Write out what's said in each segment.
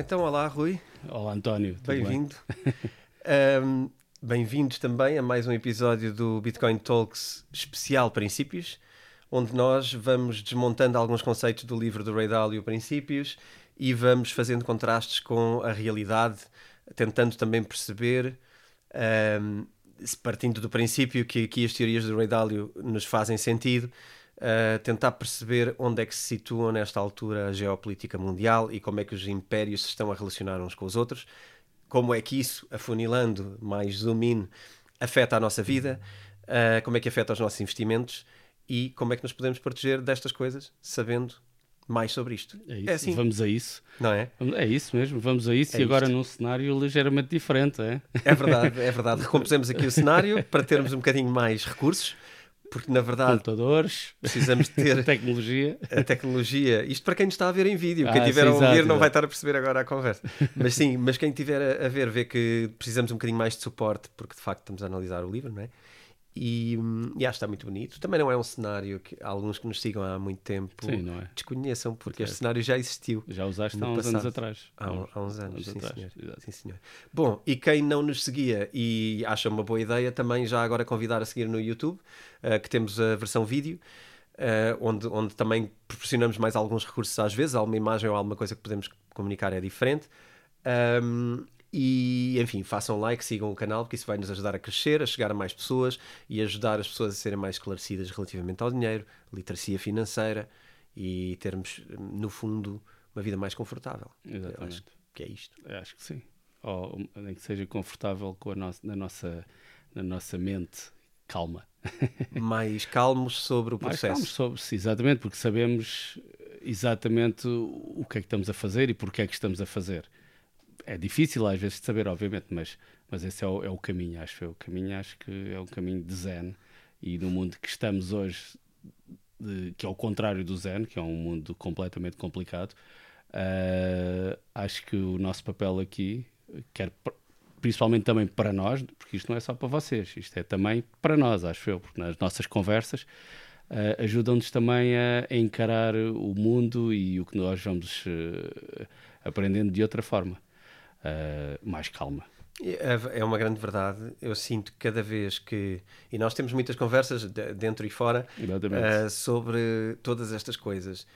Então, olá, Rui. Olá, António. Bem-vindo. um, Bem-vindos também a mais um episódio do Bitcoin Talks especial Princípios, onde nós vamos desmontando alguns conceitos do livro do Ray Dalio, Princípios, e vamos fazendo contrastes com a realidade, tentando também perceber, um, partindo do princípio que aqui as teorias do Ray Dalio nos fazem sentido, uh, tentar perceber onde é que se situam nesta altura a geopolítica mundial e como é que os impérios se estão a relacionar uns com os outros, como é que isso, afunilando mais zoom in, afeta a nossa vida, uh, como é que afeta os nossos investimentos e como é que nos podemos proteger destas coisas, sabendo mais sobre isto. É isso, é assim. vamos a isso. Não é? É isso mesmo, vamos a isso é e agora isto. num cenário ligeiramente diferente, é? É verdade, é verdade. Recompusemos aqui o cenário para termos um bocadinho mais recursos porque na verdade computadores. precisamos ter tecnologia. a tecnologia. Isto para quem nos está a ver em vídeo. Ah, quem estiver a ouvir exato, não vai estar a perceber agora a conversa. Mas sim mas quem estiver a ver vê que precisamos um bocadinho mais de suporte porque de facto estamos a analisar o livro não é e, e, acho que está muito bonito. Também não é um cenário que alguns que nos sigam há muito tempo sim, é? desconheçam, porque este cenário já existiu. Já usaste há uns passado. anos atrás. Há, há uns anos, sim, atrás, senhor. sim, senhor. Bom, e quem não nos seguia e acha uma boa ideia, também já agora convidar a seguir no YouTube, uh, que temos a versão vídeo. Uh, onde, onde também proporcionamos mais alguns recursos às vezes, alguma imagem ou alguma coisa que podemos comunicar é diferente. Um, e, enfim, façam like, sigam o canal, porque isso vai nos ajudar a crescer, a chegar a mais pessoas e ajudar as pessoas a serem mais esclarecidas relativamente ao dinheiro, literacia financeira e termos, no fundo, uma vida mais confortável. Exatamente. Eu acho que é isto. Eu acho que sim. Ou nem que seja confortável com a nossa, na, nossa, na nossa mente calma. mais calmos sobre o processo. Mais calmos sobre, exatamente, porque sabemos exatamente o que é que estamos a fazer e porque é que estamos a fazer é difícil às vezes de saber, obviamente, mas, mas esse é o, é o caminho, acho eu. O caminho acho que é um caminho de zen. E no mundo que estamos hoje, de, que é o contrário do zen, que é um mundo completamente complicado, uh, acho que o nosso papel aqui, quer principalmente também para nós, porque isto não é só para vocês, isto é também para nós, acho eu, porque nas nossas conversas uh, ajudam-nos também a, a, encarar o mundo e o que nós vamos uh, aprendendo de outra forma uh, mais calma. É, é uma grande verdade. Eu sinto cada vez que. E nós temos muitas conversas dentro e fora uh, sobre todas estas coisas.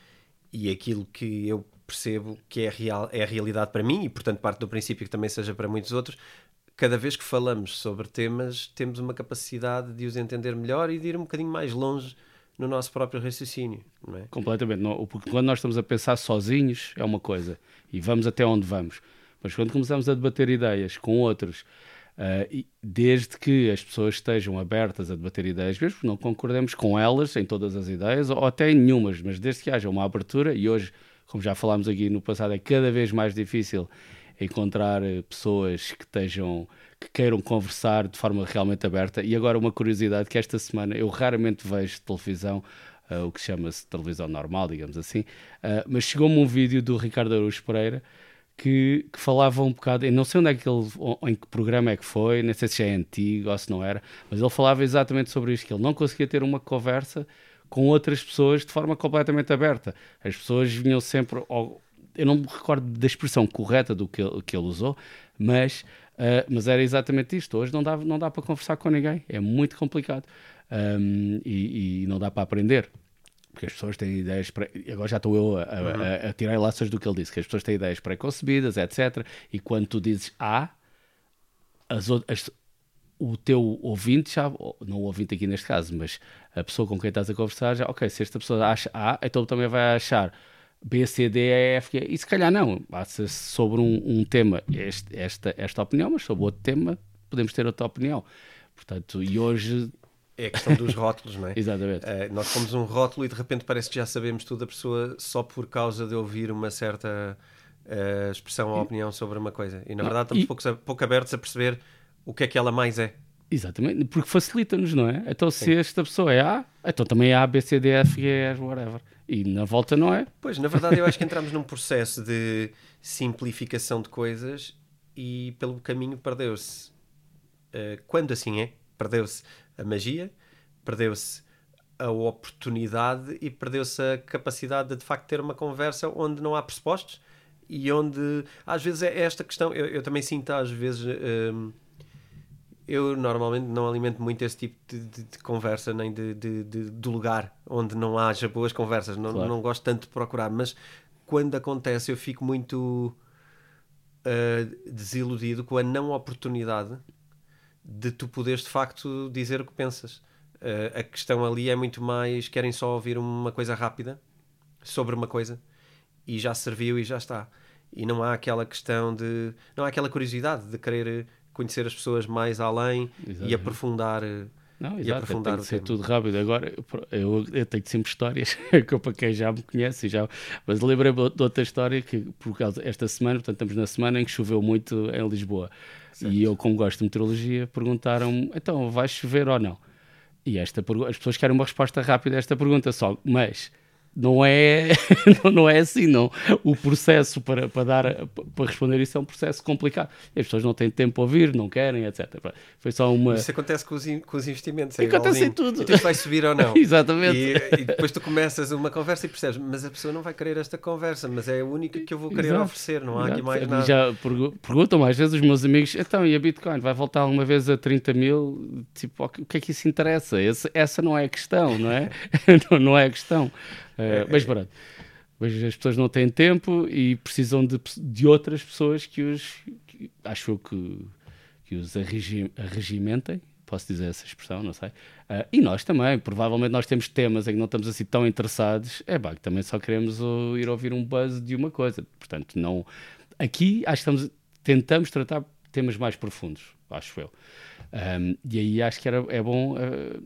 E aquilo que eu percebo que é, real, é a realidade para mim, e portanto parte do princípio que também seja para muitos outros. Cada vez que falamos sobre temas, temos uma capacidade de os entender melhor e de ir um bocadinho mais longe no nosso próprio raciocínio. Não é? Completamente. Não, porque quando nós estamos a pensar sozinhos é uma coisa e vamos até onde vamos mas quando começamos a debater ideias com outros, uh, desde que as pessoas estejam abertas a debater ideias, mesmo que não concordemos com elas em todas as ideias, ou até em nenhumas, mas desde que haja uma abertura, e hoje, como já falámos aqui no passado, é cada vez mais difícil encontrar eh, pessoas que estejam que queiram conversar de forma realmente aberta. E agora uma curiosidade que esta semana eu raramente vejo televisão, uh, o que chama-se televisão normal, digamos assim, uh, mas chegou-me um vídeo do Ricardo Araújo Pereira que, que, falava um bocado, eu não sei onde é que ele, em que programa é que foi, nem sei se já é antigo ou se não era, mas ele falava exatamente sobre isto, que ele não conseguia ter uma conversa com outras pessoas de forma completamente aberta. As pessoas vinham sempre, eu não me recordo da expressão correta do que que ele usou, mas, uh, mas era exatamente isto. Hoje não dá, não dá para conversar com ninguém, é muito complicado um, e, e não dá para aprender porque as pessoas têm ideias. Pré... Agora já estou eu a, uhum. a, a, tirar laços do que ele disse, que as pessoas têm ideias pré-concebidas, etc. E quando tu dizes A, as, as, o teu ouvinte já, não o ouvinte aqui neste caso, mas a pessoa com quem estás a conversar, já, ok, se esta pessoa acha A, então também vai achar B, C, D, E, F, G. E se calhar não, passa sobre um, um tema este, esta, esta opinião, mas sobre outro tema podemos ter outra opinião. Portanto, e hoje é a questão dos rótulos, não é? Exatamente. Uh, nós pomos um rótulo e de repente parece que já sabemos tudo da pessoa só por causa de ouvir uma certa uh, expressão ou opinião sobre uma coisa. E na não, verdade estamos e... pouco, pouco abertos a perceber o que é que ela mais é. Exatamente, porque facilita-nos, não é? Então, Sim. se esta pessoa é A, então também é A, B, C, D, F, G, E, whatever. E na volta não é? Pois, na verdade, eu acho que entramos num processo de simplificação de coisas e pelo caminho perdeu-se. Uh, quando assim é, perdeu-se a magia, perdeu-se a oportunidade e perdeu-se a capacidade de de facto ter uma conversa onde não há pressupostos e onde às vezes é esta questão, eu, eu também sinto às vezes. Um, eu normalmente não alimento muito esse tipo de, de, de conversa, nem de, de, lugar onde não haja boas conversas. Não, claro. não gosto tanto de procurar, mas quando acontece eu fico muito uh, desiludido com a não oportunidade de tu poderes de facto dizer o que pensas. Uh, a questão ali é muito mais querem só ouvir uma coisa rápida sobre uma coisa e já serviu e já está. E não há aquela questão de. Não há aquela curiosidade de querer conhecer as pessoas mais além Exatamente. e aprofundar. Não, exato, e aprofundar tem que ser tema. tudo rápido. Agora, eu, eu tenho sempre histórias, que para quem já me conhece, já, mas lembrei-me de outra história que, por causa esta semana, portanto, estamos na semana em que choveu muito em Lisboa. Certo. E eu, como gosto de meteorologia, perguntaram-me: então, vai chover ou não? E esta as pessoas querem uma resposta rápida a esta pergunta só, mas não é, não é assim, não. O processo para, para, dar, para responder isso é um processo complicado. As pessoas não têm tempo a ouvir, não querem, etc. Foi só uma. Isso acontece com os, in, com os investimentos. É acontece em tudo. E vai subir ou não. Exatamente. E, e, depois tu começas uma conversa e percebes, mas a pessoa não vai querer esta conversa, mas é a única que eu vou querer Exato. oferecer, não há Exato. aqui mais nada. Já perguntam às vezes os meus amigos, então, e a Bitcoin vai voltar alguma vez a 30 mil? Tipo, o que é que isso interessa? Esse, essa não é a questão, não é? não, não é a questão. Uh, mas pronto. Mas as pessoas não têm tempo e precisam de, de outras pessoas que os. Que, acho que, que os arregimentem. Posso dizer essa expressão, não sei. Uh, e nós também, provavelmente nós temos temas em que não estamos assim tão interessados. É pá, que também só queremos ir ouvir um buzz de uma coisa. Portanto, não. Aqui acho que estamos, tentamos tratar temas mais profundos, acho eu. Um, e aí acho que era, é bom. Uh,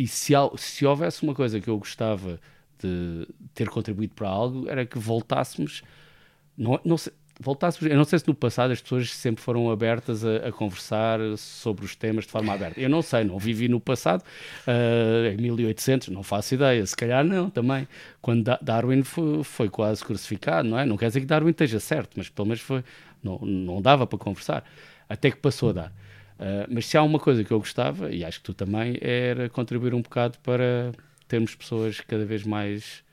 e se, se houvesse uma coisa que eu gostava de ter contribuído para algo era que voltássemos. Não, não sei, voltássemos. Eu não sei se no passado as pessoas sempre foram abertas a, a, conversar sobre os temas de forma aberta. Eu não sei, não vivi no passado, uh, em 1800, não faço ideia. Se calhar não, também. Quando Darwin foi, foi, quase crucificado, não é? Não quer dizer que Darwin esteja certo, mas pelo menos foi, não, não dava para conversar. Até que passou a dar. Uh, mas se há uma coisa que eu gostava, e acho que tu também, era contribuir um bocado para termos pessoas cada vez mais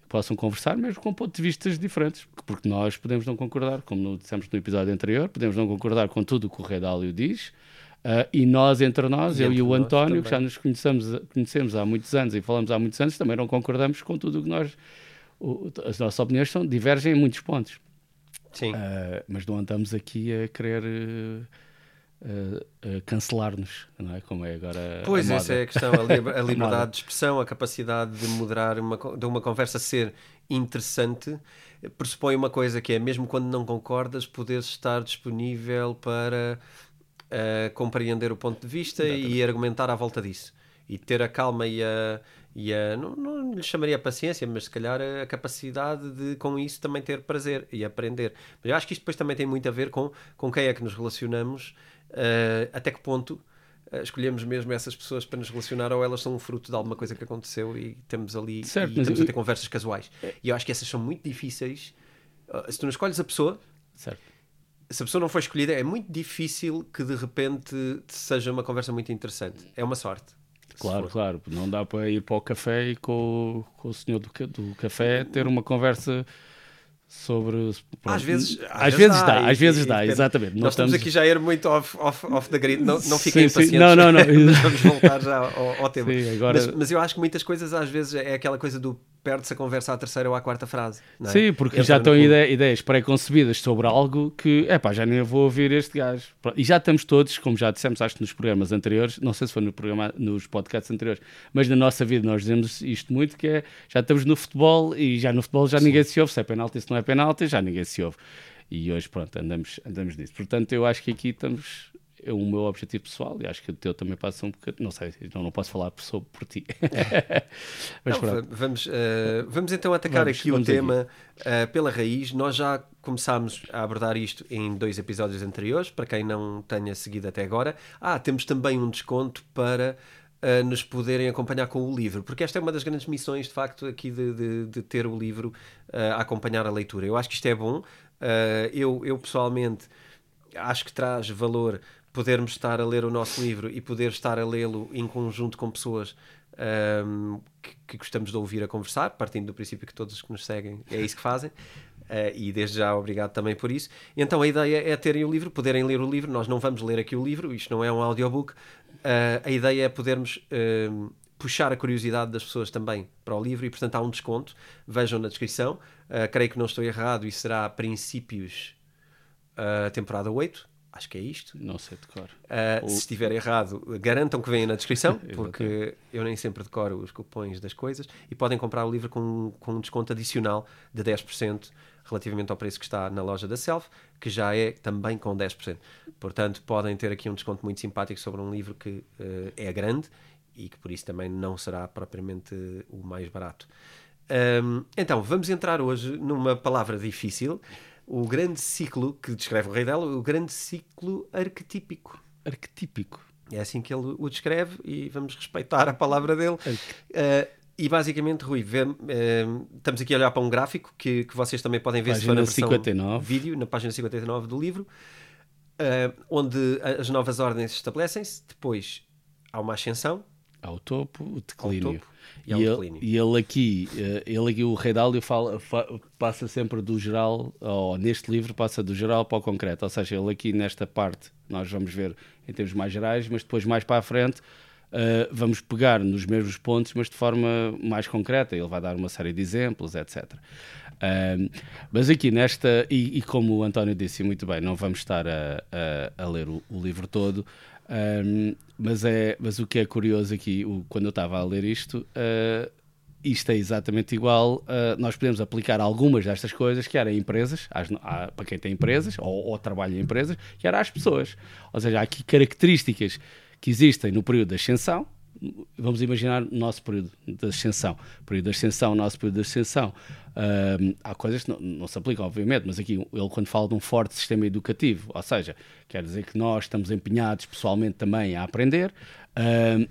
que possam conversar, mesmo com pontos de vista diferentes, porque nós podemos não concordar, como dissemos no episódio anterior, podemos não concordar com tudo o que o Redálio diz, uh, e nós, entre nós, e eu e o António, que já nos conhecemos, conhecemos há muitos anos e falamos há muitos anos, também não concordamos com tudo o que nós. O, as nossas opiniões são, divergem em muitos pontos. Sim. Uh, mas não andamos aqui a querer. Uh, uh, cancelar-nos, não é? Como é agora. Pois, a essa é a questão, a, li a liberdade de expressão, a capacidade de moderar uma, de uma conversa ser interessante, pressupõe uma coisa que é, mesmo quando não concordas, poderes estar disponível para uh, compreender o ponto de vista Exatamente. e argumentar à volta disso. E ter a calma e a, e a não, não lhe chamaria a paciência, mas se calhar a capacidade de com isso também ter prazer e aprender. Mas eu acho que isto depois também tem muito a ver com, com quem é que nos relacionamos uh, até que ponto uh, escolhemos mesmo essas pessoas para nos relacionar ou elas são um fruto de alguma coisa que aconteceu e temos ali certo, e estamos eu... a ter conversas casuais. É. E eu acho que essas são muito difíceis. Uh, se tu não escolhes a pessoa, certo. se a pessoa não foi escolhida, é muito difícil que de repente seja uma conversa muito interessante. É uma sorte. Claro, claro. Não dá para ir para o café e com, com o senhor do, do café ter uma conversa sobre. Às vezes, às, às vezes, dá, dá às vezes dá, exatamente. Nós estamos... aqui já a ir muito off, off, off the grid, não, não fiquem sim, sim. Não, não, não. Vamos voltar já ao, ao tema. Sim, agora... mas, mas eu acho que muitas coisas às vezes é aquela coisa do perde-se a conversa à terceira ou à quarta frase. É? Sim, porque Entra já estão ideia, ideias pré-concebidas sobre algo que, é pá, já nem vou ouvir este gajo. E já estamos todos, como já dissemos, acho que nos programas anteriores, não sei se foi no programa, nos podcasts anteriores, mas na nossa vida nós dizemos isto muito, que é, já estamos no futebol e já no futebol já Sim. ninguém se ouve, se é penalti, se não é penalti, já ninguém se ouve. E hoje, pronto, andamos, andamos nisso. Portanto, eu acho que aqui estamos é o meu objetivo pessoal e acho que o teu também passa um bocadinho. Não sei, não, não posso falar sobre por ti. Mas não, vamos, uh, vamos então atacar vamos, aqui vamos o tema uh, pela raiz. Nós já começámos a abordar isto em dois episódios anteriores, para quem não tenha seguido até agora. Ah, temos também um desconto para. Uh, nos poderem acompanhar com o livro, porque esta é uma das grandes missões, de facto, aqui de, de, de ter o livro a acompanhar a leitura. Eu acho que isto é bom. eu, eu pessoalmente acho que traz valor podermos estar a ler o nosso livro e poder estar a lê-lo em conjunto com pessoas um, que, que, gostamos de ouvir a conversar, partindo do princípio que todos que nos seguem é isso que fazem. e desde já obrigado também por isso. Então a ideia é terem o livro, poderem ler o livro. Nós não vamos ler aqui o livro, isto não é um audiobook. a ideia é podermos puxar a curiosidade das pessoas também para o livro e, portanto, há um desconto. Vejam na descrição. Uh, creio que não estou errado e será princípios uh, temporada 8. Acho que é isto. Não sei de cor. Uh, Se estiver errado, garantam que venha na descrição, porque eu nem sempre decoro os cupons das coisas. E podem comprar o livro com, com um desconto adicional de 10% relativamente ao preço que está na loja da Self, que já é também com 10%. Portanto, podem ter aqui um desconto muito simpático sobre um livro que uh, é grande e que por isso também não será propriamente o mais barato. Um, então, vamos entrar hoje numa palavra difícil, o grande ciclo que descreve o Rei dela, o grande ciclo arquetípico. Arquetípico. É assim que ele o descreve e vamos respeitar a palavra dele. Uh, e basicamente, Rui, vê, uh, estamos aqui a olhar para um gráfico que, que vocês também podem ver página se for na versão 59. vídeo, na página 59 do livro, uh, onde as novas ordens estabelecem-se, depois há uma ascensão, ao topo, o declínio. Topo e, e, ele, e, ele, aqui, eh, ele aqui, o Rei Dálio fala, fa, passa sempre do geral, ou neste livro passa do geral para o concreto, ou seja, ele aqui nesta parte, nós vamos ver em termos mais gerais, mas depois mais para a frente uh, vamos pegar nos mesmos pontos, mas de forma mais concreta, ele vai dar uma série de exemplos, etc. Uh, mas aqui nesta, e, e, como o António disse muito bem, não vamos estar a, a, a ler o, o livro todo, um, mas, é, mas o que é curioso aqui, o, quando eu estava a ler isto, uh, isto é exatamente igual. Uh, nós podemos aplicar algumas destas coisas, que era empresas, às, à, para quem tem empresas ou, ou trabalha em empresas, que era às pessoas. Ou seja, há aqui características que existem no período da ascensão, vamos imaginar o nosso período de ascensão. Período de ascensão, nosso período de ascensão. Há coisas que não, não, se aplicam, obviamente, mas aqui ele, quando fala de um forte sistema educativo, ou seja, quer dizer que nós estamos empenhados pessoalmente também a aprender.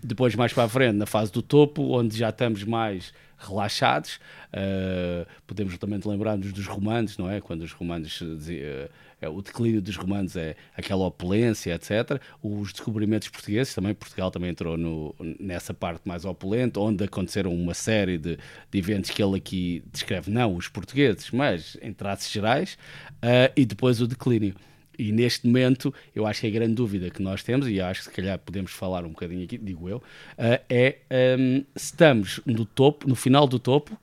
Depois, mais para a frente, na fase do topo, onde já estamos mais relaxados, uh, podemos também lembrar-nos dos romanos, não é? Quando os romanos diziam é, o declínio dos romanos é aquela opulência, etc. Os descobrimentos portugueses, também Portugal também entrou no, nessa parte mais opulenta, onde aconteceram uma série de, de, eventos que ele aqui descreve, não os portugueses, mas em traços gerais, uh, e depois o declínio. E neste momento, eu acho que a grande dúvida que nós temos, e acho que se calhar podemos falar um bocadinho aqui, digo eu, uh, é um, se estamos no topo, no final do topo,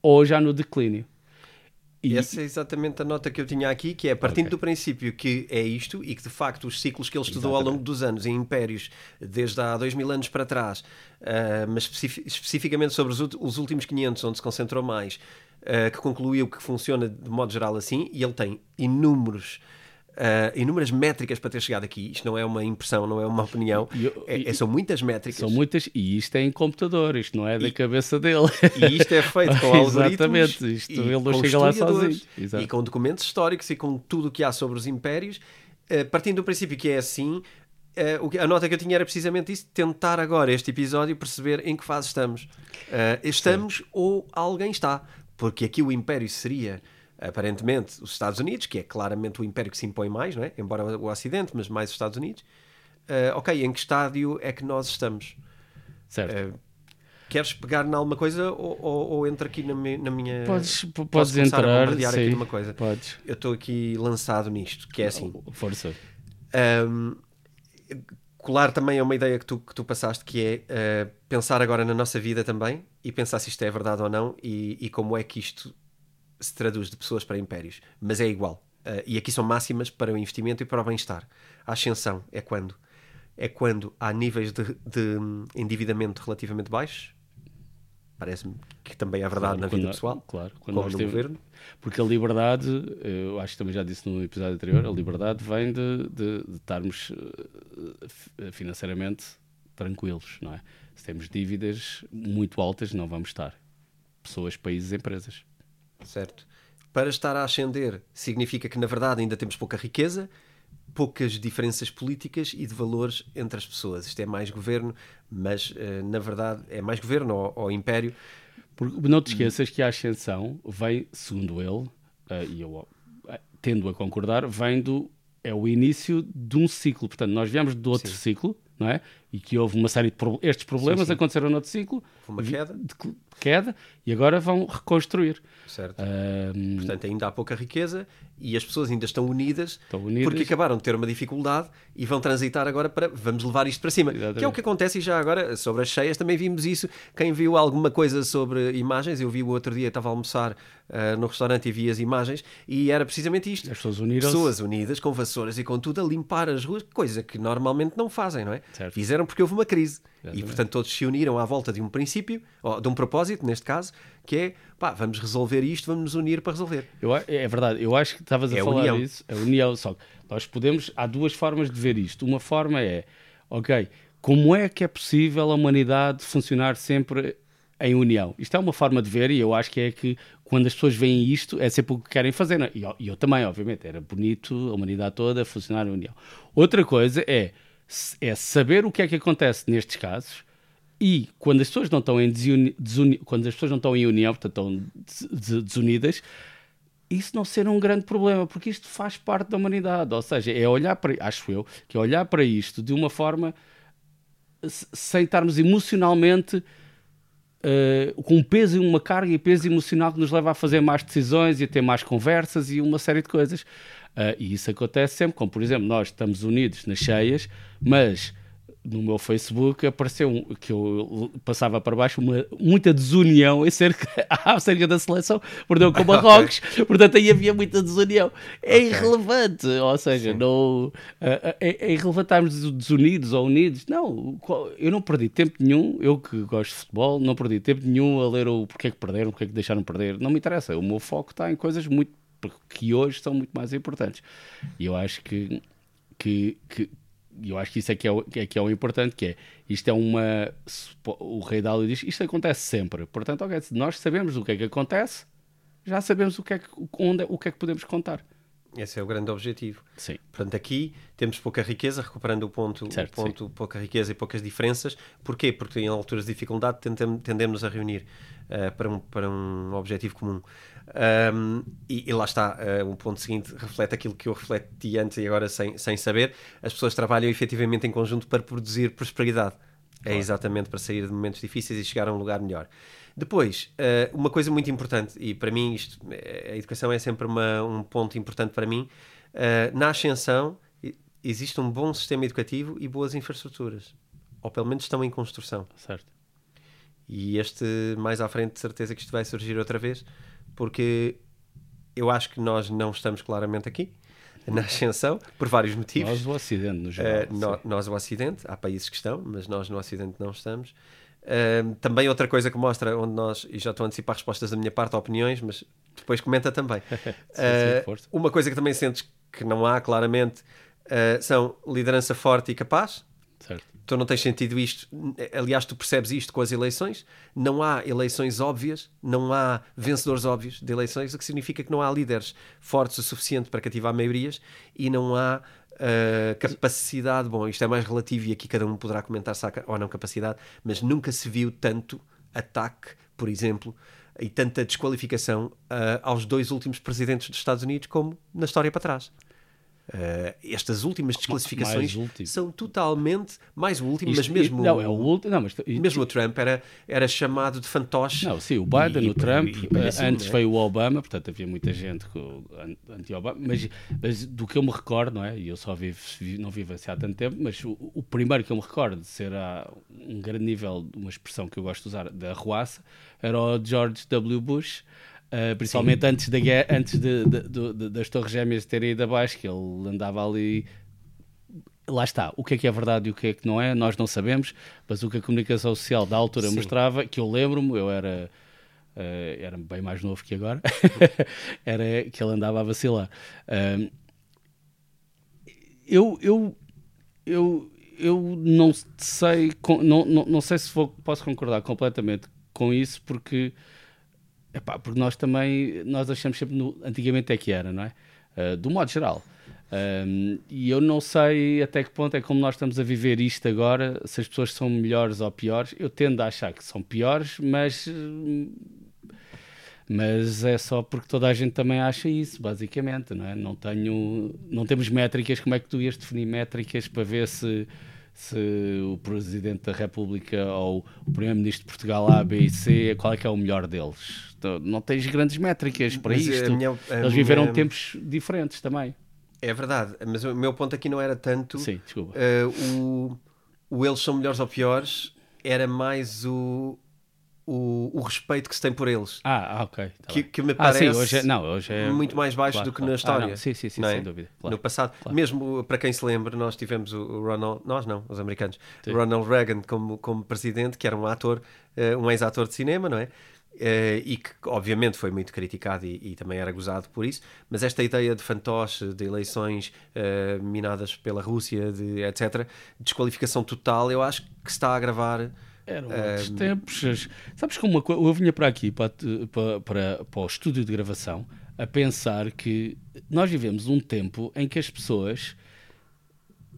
ou já no declínio. E essa é exatamente a nota que eu tinha aqui, que é partindo okay. do princípio que é isto e que de facto os ciclos que ele estudou exatamente. ao longo dos anos em impérios, desde há dois mil anos para trás, uh, mas especificamente sobre os, os, últimos 500, onde se concentrou mais, uh, que concluiu que funciona de modo geral assim, e ele tem inúmeros uh, inúmeras métricas para ter chegado aqui. Isto não é uma impressão, não é uma opinião. é, é, são muitas métricas. São muitas, e isto é em computador, isto não é da e, cabeça dele. E isto é feito com algoritmos. Exatamente, isto ele não chega lá sozinho. Exato. E com documentos históricos e com tudo o que há sobre os impérios. Uh, partindo do princípio que é assim, Uh, a nota que eu tinha era precisamente isso: tentar agora este episódio perceber em que fase estamos. Uh, estamos Sim. ou alguém está. Porque aqui o Império seria aparentemente os Estados Unidos, que é claramente o império que se impõe mais, não é? embora o Ocidente, mas mais os Estados Unidos. Uh, ok, em que estádio é que nós estamos? Certo. Uh, queres pegar em alguma coisa ou, ou, ou entra aqui na, mi, na minha. Podes, podes entrar. A sim, aqui numa coisa. Podes. Eu estou aqui lançado nisto, que é assim. Força. Um, colar também é uma ideia que tu, que tu passaste, que é uh, pensar agora na nossa vida também e pensar se isto é verdade ou não e, e como é que isto se traduz de pessoas para impérios, mas é igual. Uh, e aqui são máximas para o investimento e para o bem-estar. A ascensão é quando? É quando há níveis de, de endividamento relativamente baixos. Parece-me que também é verdade claro, na vida pessoal, claro, quando como no teve, governo. Porque a liberdade, eu acho que também já disse no episódio anterior, a liberdade vem de, de, de estarmos eh, financeiramente tranquilos, não é? Se temos dívidas muito altas, não vamos estar. Pessoas, países, empresas certo? Para estar a ascender significa que, na verdade, ainda temos pouca riqueza, poucas diferenças políticas e de valores entre as pessoas. Isto é mais governo, mas, uh, na verdade, é mais governo ou, ou império. Porque não te esqueças que a ascensão vem, segundo ele, uh, e eu uh, tendo a concordar, vem do. É o início de um ciclo. Portanto, nós viemos do outro Sim. ciclo, não é? E que houve uma série de pro estes problemas Sim, sim. aconteceram no outro ciclo, Uma queda. de queda, e agora vão reconstruir. Certo. Portanto, ainda há pouca riqueza e as pessoas ainda estão unidas, Estão unidas. porque acabaram de ter uma dificuldade e vão transitar agora para vamos levar isto para cima. Exatamente. Que é o que acontece e já agora sobre as cheias também vimos isso. Quem viu alguma coisa sobre imagens, eu vi o outro dia, estava a almoçar ah, no restaurante e vi as imagens e era precisamente isto. as pessoas uniram Pessoas unidas com vassouras e com tudo a limpar as ruas, coisa que normalmente não fazem, não é? Certo. Fizeram porque houve uma crise. E Exatamente. portanto todos se uniram à volta de um princípio, de um propósito, neste caso, que é pá, vamos resolver isto, vamos nos unir para resolver. Eu, é verdade, eu acho que estavas a É falar união. isso, a união. Só que nós podemos, há duas formas de ver isto. Uma forma é, ok, como é que é possível a humanidade funcionar sempre em união? Isto é uma forma de ver e eu acho que é que quando as pessoas veem isto é sempre o que querem fazer. não é? E eu, e eu também, obviamente, era bonito a humanidade toda funcionar em união. Outra coisa é, é saber o que é que acontece nestes casos e quando as pessoas não estão em desuni- desuni- quando as pessoas não estão em união, portanto estão des- des- desunidas, isso não ser um grande problema, porque isto faz parte da humanidade. Ou seja, é olhar para, acho eu, que é olhar para isto de uma forma se- sem estarmos emocionalmente eh, com um peso e uma carga e peso emocional que nos leva a fazer mais decisões e a ter mais conversas e uma série de coisas. Eh, e isso acontece sempre, como por exemplo, nós estamos unidos nas cheias, mas no meu Facebook apareceu um, que eu passava para baixo uma, muita desunião acerca, acerca da seleção, perdeu com Marrocos, portanto aí havia muita desunião. É Ok. irrelevante, ou seja, não, é, é irrelevante estarmos desunidos ou unidos. Não, eu não perdi tempo nenhum, eu que gosto de futebol, não perdi tempo nenhum a ler o porque é que perderam, porque é que deixaram perder. Não me interessa, o meu foco está em coisas muito que hoje são muito mais importantes. E eu acho que, que, que eu acho que isso é que é, o, é, que é o importante, que é, isto é uma, o Rei Dálio diz, isto acontece sempre, portanto, ok, se nós sabemos o que é que acontece, já sabemos o que é que, onde, o que é que podemos contar. Esse é o grande objetivo. Sim. Portanto, aqui temos pouca riqueza, recuperando o ponto, Certo, o ponto pouca riqueza e poucas diferenças. Porquê? Porque em alturas de dificuldade tendemos a reunir eh, para, um, para um objetivo comum. Ahm, e, e lá está, eh, o ponto seguinte reflete aquilo que eu refleti antes e agora sem, sem saber. As pessoas trabalham efetivamente em conjunto para produzir prosperidade. É exatamente para sair de momentos difíceis e chegar a um lugar melhor. Depois, eh, uma coisa muito importante, e para mim isto, eh, a educação é sempre uma- um ponto importante para mim, eh, na ascensão existe um bom sistema educativo e boas infraestruturas. Ou pelo menos estão em construção. Certo. E este, mais à frente, de certeza que isto vai surgir outra vez, porque eu acho que nós não estamos claramente aqui, na ascensão, por vários motivos. Nós, o Ocidente, no geral. Uh, no- nós, o Ocidente, há países que estão, mas nós no Ocidente não estamos. Uh, também outra coisa que mostra onde nós, e já estou a antecipar respostas da minha parte, opiniões, mas depois comenta também. sim, Uh, uma coisa que também sentes que não há claramente uh, são liderança forte e capaz. Certo. Tu não tens sentido isto, aliás, tu percebes isto com as eleições. Não há eleições óbvias, não há vencedores óbvios de eleições, o que significa que não há líderes fortes o suficiente para cativar maiorias e não há uh, capacidade. Bom, isto é mais relativo e aqui cada um poderá comentar se há ou não capacidade, mas nunca se viu tanto ataque, por exemplo, e tanta desqualificação uh, aos dois últimos presidentes dos Estados Unidos como na história para trás. Uh, estas últimas desclassificações último. são totalmente mais o último, mas Isto- mesmo Não, é o último. Não, mas, mesmo o Trump era, era chamado de fantoche. Não, sim, o Biden, E- o Trump, e- e- assim, antes né? veio o Obama, portanto havia muita gente anti-Obama, mas, mas do que eu me recordo, não é? E eu só vivo, vi- não vivo assim há tanto tempo, mas o, o primeiro que eu me recordo de ser a um grande nível, uma expressão que eu gosto de usar, da arruaça, era o George W. Bush. Eh, principalmente antes, da antes de- de- de- das Torres Gêmeas terem ido abaixo, que ele andava ali lá está, o que é que é verdade e o que é que não é, nós não sabemos, mas o que a comunicação social da altura Sim. mostrava, que eu lembro-me, eu era, eh, era bem mais novo que agora, era que ele andava a vacilar. Ahm, eu, eu, eu, eu não sei, não, não, não sei se vou, posso concordar completamente com isso, porque, epá, porque nós também, nós achamos sempre, no, antigamente é que era, não é? Ah, do modo geral. Um, e eu não sei até que ponto é como nós estamos a viver isto agora, se as pessoas são melhores ou piores. Eu tendo a achar que são piores, mas, mas é só porque toda a gente também acha isso, basicamente. Não, é? não, tenho, não temos métricas. Como é que tu ias definir métricas para ver se, se o Presidente da República ou o Primeiro-Ministro de Portugal A, B e C, qual é que é o melhor deles? Não tens grandes métricas para Mas a isto. minha- a Eles viveram minha- tempos diferentes também. É verdade, mas o meu ponto aqui não era tanto Sim, desculpa. eh, o, o eles são melhores ou piores, era mais o, o, o respeito que se tem por eles. Ah, ah, ok. tá Que, que me ah, parece sim, hoje é, não, hoje é muito mais baixo claro, do que claro. na Ah, história. não, sim, sim, sim, é? sem dúvida. claro. No passado, mesmo para quem se lembra, nós tivemos o- o Ronald, nós não, os americanos, Sim. Ronald Reagan como, como presidente, que era um ator, eh, um ex-ator de cinema, não é? Eh, e que obviamente foi muito criticado e, e também era gozado por isso, mas esta ideia de fantoche, de eleições eh, minadas pela Rússia, de, etc., desqualificação total, eu acho que está a agravar. Eram Eh, outros tempos. As- Sabes como uma coisa? Eu vinha para aqui, para, para, para, para o estúdio de gravação, a pensar que nós vivemos um tempo em que as pessoas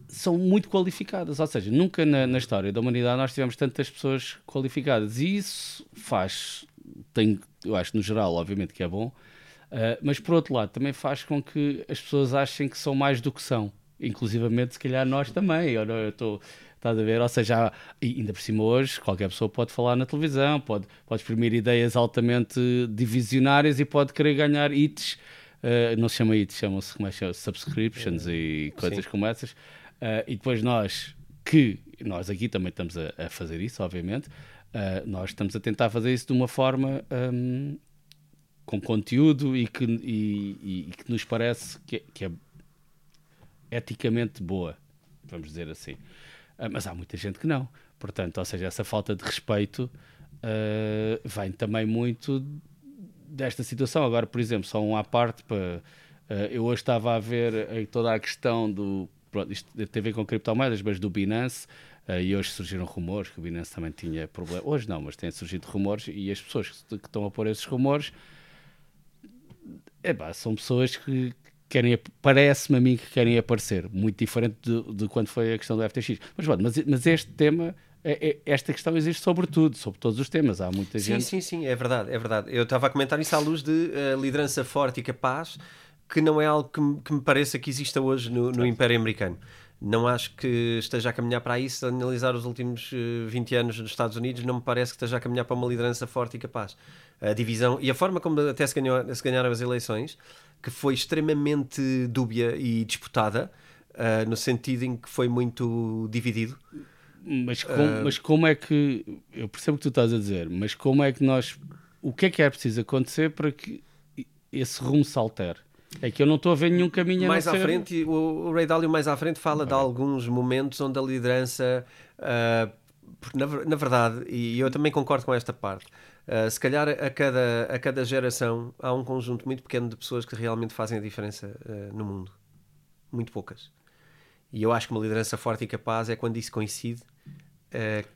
são muito qualificadas. Ou seja, nunca na, na história da humanidade nós tivemos tantas pessoas qualificadas. E isso faz, tem, eu acho no geral, obviamente, que é bom, Uh, mas por outro lado também faz com que as pessoas achem que são mais do que são, inclusivamente se calhar nós também. Eu, eu estou, estás a ver? Ou seja, há- ainda por cima hoje qualquer pessoa pode falar na televisão, pode, pode exprimir ideias altamente divisionárias e pode querer ganhar hits. uh, não se chama hits, chamam-se é chama? subscriptions e coisas Sim. como essas. Uh, e depois nós, que nós aqui também estamos a, a fazer isso, obviamente, uh, nós estamos a tentar fazer isso de uma forma. um, com conteúdo e que, e, e- que nos parece que, é- que é eticamente boa, vamos dizer assim. Ah, mas há muita gente que não. Portanto, ou seja, essa falta de respeito ah, vem também muito desta situação. Agora, por exemplo, só um à parte para. eu hoje estava a ver toda a questão do. Pronto, isto tem a ver com criptomoedas, mas do Binance. Ah, e hoje surgiram rumores que o Binance também tinha problema. Hoje não, mas têm surgido rumores e as pessoas que, que estão a pôr esses rumores é pá, são pessoas que querem, parece-me a mim que querem aparecer, muito diferente de, de quando foi a questão do FTX. Mas, pronto, mas, mas este tema, é- é- esta questão existe sobre tudo, sobre todos os temas. Há muita Sim, gente. sim, sim, é verdade, é verdade. Eu estava a comentar isso à luz de eh, liderança forte e capaz, que não é algo que me, que me pareça que exista hoje no, no Império Americano. Não acho que esteja a caminhar para isso. Analisar os últimos eh, 20 anos nos Estados Unidos, não me parece que esteja a caminhar para uma liderança forte e capaz. A divisão e a forma como até se, ganhou, se ganharam as eleições, que foi extremamente dúbia e disputada, eh, no sentido em que foi muito dividido. Mas, com- Ah. mas como é que. Eu percebo o que tu estás a dizer, mas como é que nós. O que é que é preciso acontecer para que esse rumo se altere? É que eu não estou a ver nenhum caminho a mais não à ser- frente, o, o Ray Dalio mais à frente fala de alguns momentos onde a liderança, porque na, na verdade, e eu também concordo com esta parte, ah, se calhar a cada, a cada geração há um conjunto muito pequeno de pessoas que realmente fazem a diferença ah, no mundo. Muito poucas. E eu acho que uma liderança forte e capaz é quando isso coincide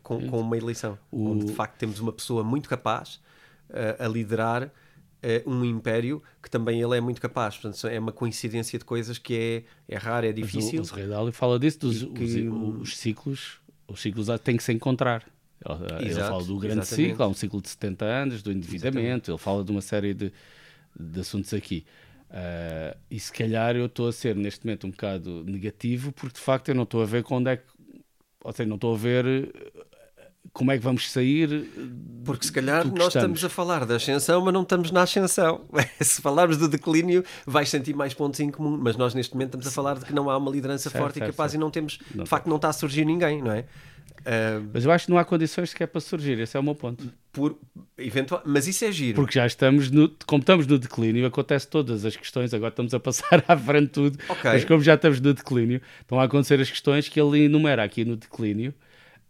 com, com uma eleição, O- onde de facto temos uma pessoa muito capaz a liderar eh, um império que também ele é muito capaz. Portanto, é uma coincidência de coisas que é, é raro, é Mas o- difícil. O, Dálio fala disso, dos que- os, os ciclos, os ciclos têm que se encontrar. Ele, ele Exato, fala do grande exatamente. ciclo, há um ciclo de 70 anos, do endividamento, ele fala de uma série de, de assuntos aqui. Ah, e se calhar eu estou a ser neste momento um bocado negativo, porque de facto eu não estou a ver onde é que. Ou seja, não estou a ver eh, como é que vamos sair. Porque se calhar nós estamos. estamos a falar da ascensão, mas não estamos na ascensão. se falarmos do declínio, vais sentir mais pontos em comum. Mas nós neste momento estamos a falar de que não há uma liderança Certo, forte certo, e capaz certo. e não temos, Não de facto, não está a surgir ninguém, não é? Ah, Mas eu acho que não há condições sequer para surgir, esse é o meu ponto. por, eventual, mas isso é giro. Porque já estamos no, como estamos no declínio, acontece todas as questões, agora estamos a passar à frente de tudo, Ok. mas como já estamos no declínio, estão a acontecer as questões que ele enumera aqui no declínio.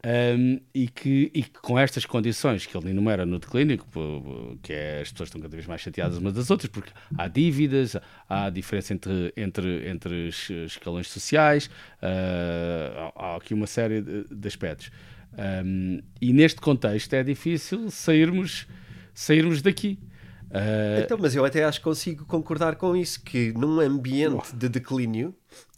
Hum, e, que, e que com estas condições que ele enumera no declínio, que, é as pessoas estão cada vez mais chateadas umas das outras, porque há dívidas, há diferença entre, entre, entre escalões sociais, ah, há, aqui uma série de, de aspectos. Hum, e neste contexto é difícil sairmos, sairmos daqui. Ah, Então, mas eu até acho que consigo concordar com isso, que num ambiente de declínio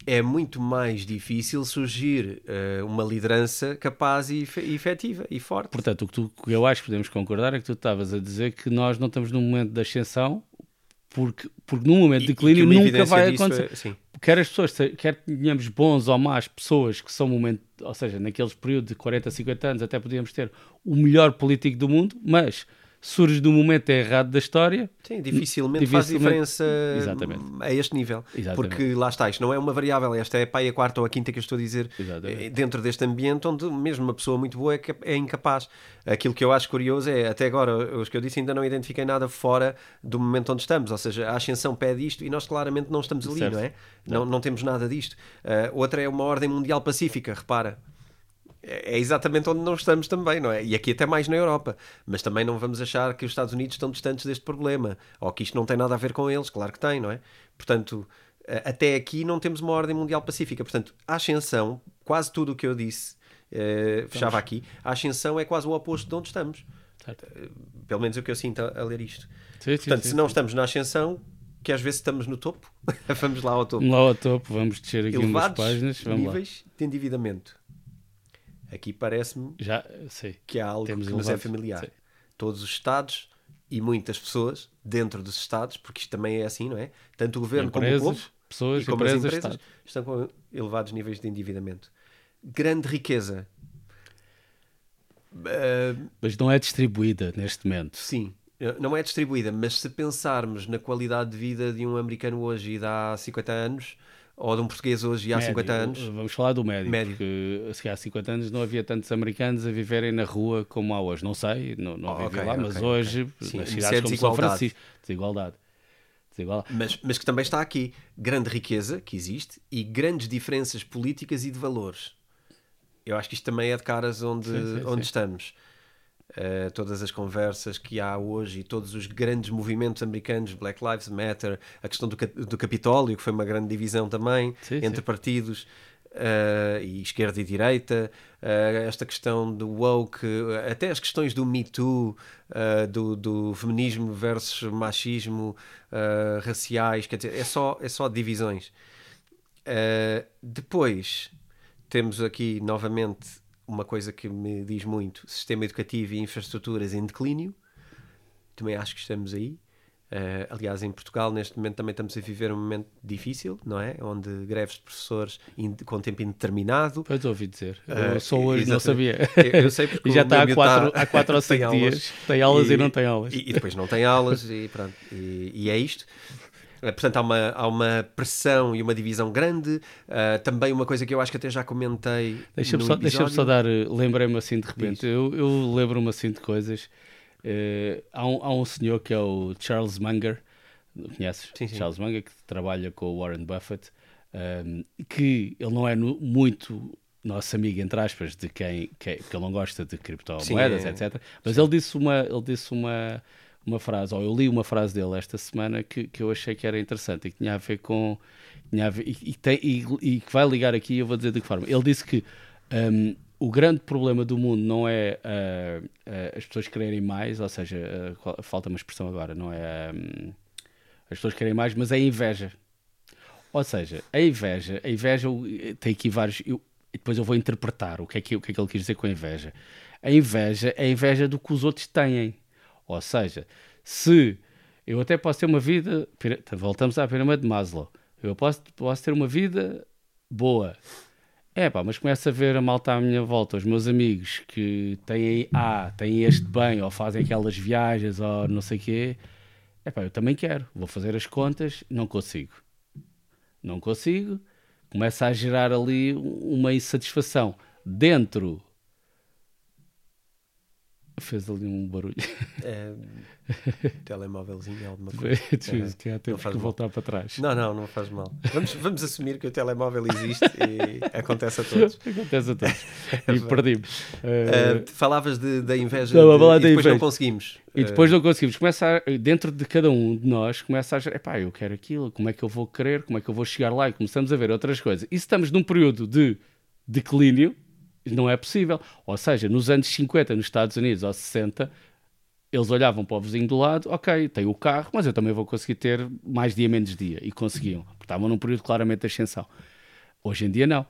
é muito mais difícil surgir eh, uma liderança capaz e, efe- efetiva e forte. Portanto, o que, tu, que eu acho que podemos concordar é que tu estavas a dizer que nós não estamos num momento de ascensão, porque, porque num momento de declínio nunca vai disso acontecer. é- quer as pessoas, quer tenhamos bons ou más pessoas que são momento, ou seja, naqueles períodos de 40, 50 anos, até podíamos ter o melhor político do mundo, mas surge no momento errado da história. Sim, dificilmente, dificilmente faz diferença Exatamente. a este nível. Exatamente. Porque lá está, isto não é uma variável, esta é a quarta ou a quinta que eu estou a dizer Exatamente. Eh, dentro deste ambiente onde mesmo uma pessoa muito boa é, é incapaz. Aquilo que eu acho curioso é, até agora, os que eu disse, ainda não identifiquei nada fora do momento onde estamos. Ou seja, a ascensão pede isto e nós claramente não estamos ali, certo. não é? Não, não temos nada disto. Uh, outra é uma ordem mundial pacífica, repara é exatamente onde nós estamos também, não é? E aqui até mais na Europa. Mas também não vamos achar que os Estados Unidos estão distantes deste problema, ou que isto não tem nada a ver com eles, claro que tem, não é? Portanto, até aqui não temos uma ordem mundial pacífica. Portanto, a ascensão, quase tudo o que eu disse, eh, fechava aqui, a ascensão é quase o oposto de onde estamos. Certo. Eh, pelo menos é o que eu sinto a, a ler isto. Sim, Portanto, sim, se não estamos na ascensão, que às vezes estamos no topo, vamos lá ao topo. Lá ao topo, vamos descer aqui Elevados umas páginas. Vamos níveis lá. de endividamento Aqui parece-me que há algo Temos que nos é familiar. Sei. Todos os Estados e muitas pessoas dentro dos Estados, porque isto também é assim, não é? Tanto o governo empresas, como o povo, pessoas, e como empresas, as empresas estão com elevados níveis de endividamento. Grande riqueza. Uh, mas não é distribuída neste momento. Sim, não é distribuída, mas se pensarmos na qualidade de vida de um americano hoje e de há 50 anos, ou de um português hoje há médio, 50 anos. Vamos falar do médio, médio. porque se há 50 anos não havia tantos americanos a viverem na rua como há hoje. Não sei, não, não oh, okay, lá, okay, mas okay. hoje, Sim, nas cidades é como São Francisco, desigualdade. desigualdade. Mas, mas que também está aqui grande riqueza que existe e grandes diferenças políticas e de valores. Eu acho que isto também é de caras onde, sim, sim, onde estamos. Uh, todas as conversas que há hoje e todos os grandes movimentos americanos, Black Lives Matter, a questão do, do Capitólio, que foi uma grande divisão também sim, entre sim. partidos. Uh, e esquerda e direita, uh, esta questão do woke, até as questões do Me Too, do, do, feminismo versus machismo, raciais, quer dizer, é só, é só divisões. depois temos aqui novamente uma coisa que me diz muito: sistema educativo e infraestruturas em declínio. Também acho que estamos aí. Uh, aliás, em Portugal, neste momento, também estamos a viver um momento difícil, não é? Onde greves de professores com tempo indeterminado. Pois ouvi dizer. Uh, só hoje exatamente. não sabia. Eu, eu sei porque já está há quatro, tá... há quatro ou cinco dias. Tem aulas e, e, não tem aulas. E, e, depois não tem aulas e pronto. E, e é isto. Eh, portanto, há uma, há uma pressão e uma divisão grande. Uh, também uma coisa que eu acho que até já comentei. Deixa-me só, deixa só dar. Eh, lembrei-me assim de repente. Eu, eu lembro-me assim de coisas. Uh, há, um, há um senhor que é o Charles Munger. Conheces? Sim, sim. Charles Munger, que trabalha com o Warren Buffett. Um, que ele não é no, muito nosso amigo, entre aspas, de quem que, que ele não gosta de criptomoedas, sim, é. etc. Mas sim. ele disse uma. Ele disse uma uma frase, ou eu li uma frase dele esta semana que, que eu achei que era interessante e que tinha a ver com. Tinha ver, e, e, tem, e, e, que vai ligar aqui, eu vou dizer de que forma. Ele disse que um, o grande problema do mundo não é uh, uh, as pessoas quererem mais, ou seja, uh, falta uma expressão agora, não é um, as pessoas querem mais, mas é a inveja. Ou seja, a inveja, a inveja tem aqui vários. Eu, depois eu vou interpretar o que, é que, o que é que ele quis dizer com a inveja. A inveja é a inveja do que os outros têm. Ou seja, se eu até posso ter uma vida, voltamos à pirâmide de Maslow, eu posso, posso ter uma vida boa. É pá, mas começa a ver a malta à minha volta, os meus amigos que têm A, têm este bem, ou fazem aquelas viagens, ou não sei o quê. É pá, eu também quero. Vou fazer as contas, não consigo. Não consigo. Começa a gerar ali uma insatisfação dentro Fez ali um barulho. É, telemóvelzinho, alguma coisa. é, que há tempo que voltar para trás. Não, não, não faz mal. Vamos, vamos assumir que o telemóvel existe e acontece a todos. acontece a todos. e perdimos. Uh, uh, falavas de, da inveja não, de, e depois inveja. não conseguimos. E depois não conseguimos. Começa a, dentro de cada um de nós, começa a dizer, epá, eu quero aquilo, como é que eu vou querer, como é que eu vou chegar lá? E começamos a ver outras coisas. E se estamos num período de declínio, não é possível. Ou seja, nos anos 50, nos Estados Unidos, ou 60, eles olhavam para o vizinho do lado, ok, tenho o carro, mas eu também vou conseguir ter mais dia, menos dia. E conseguiam, porque estavam num período claramente de ascensão. Hoje em dia, não.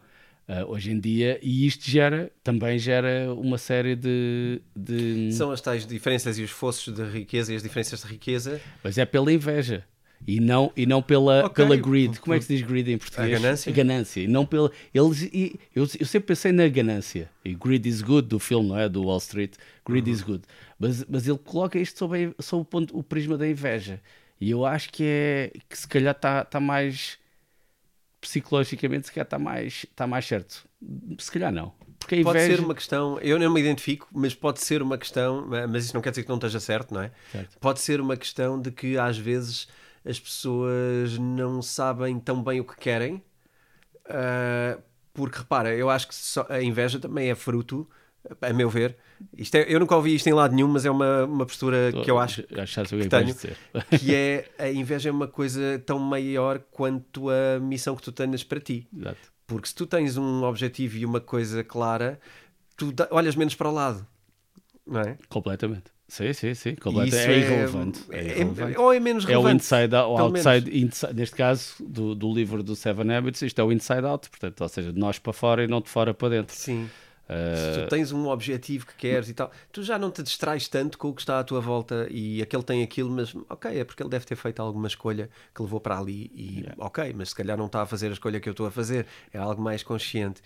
Uh, hoje em dia, e isto gera, também gera uma série de, de, São as tais diferenças e os fossos de riqueza e as diferenças de riqueza. Mas é pela inveja. E não, e não pela, Ok, pela greed. Como é que se diz greed em português? A ganância? A ganância. E não pela. Eles, e eu, eu sempre pensei na ganância. E greed is good do filme, não é? Do Wall Street. Greed Uhum. is good. Mas, mas ele coloca isto sob, a- sob o, ponto, o prisma da inveja. E eu acho que é que se calhar está tá mais psicologicamente, se calhar está mais, está mais certo. Se calhar não. Porque a Pode inveja. ser uma questão, eu não me identifico, mas pode ser uma questão, mas isso não quer dizer que não esteja certo, não é? Certo. Pode ser uma questão de que às vezes as pessoas não sabem tão bem o que querem, ah, porque repara, eu acho que só- a inveja também é fruto, a meu ver. Isto é, eu nunca ouvi isto em lado nenhum, mas é uma, uma postura que eu acho que que, que é que vais tenho. que é a inveja é uma coisa tão maior quanto a missão que tu tenhas para ti. Exato. Porque se tu tens um objetivo e uma coisa clara, tu olhas menos para o lado, não é? Completamente. Sim, sim, sim. Completamente. isso É irrelevante. É, é- irrelevante. ou é menos É o relevante. inside out, o pelo menos. outside, inside, neste caso, do, do livro do Seven Habits, isto é o inside out, portanto, ou seja, de nós para fora e não de fora para dentro. Sim. Uh, Se tu tens um objetivo que queres e tal, tu já não te distrais tanto com o que está à tua volta e aquele tem aquilo, mas ok, é porque ele deve ter feito alguma escolha que levou para ali e ok, mas se calhar não está a fazer a escolha que eu estou a fazer, é algo mais consciente.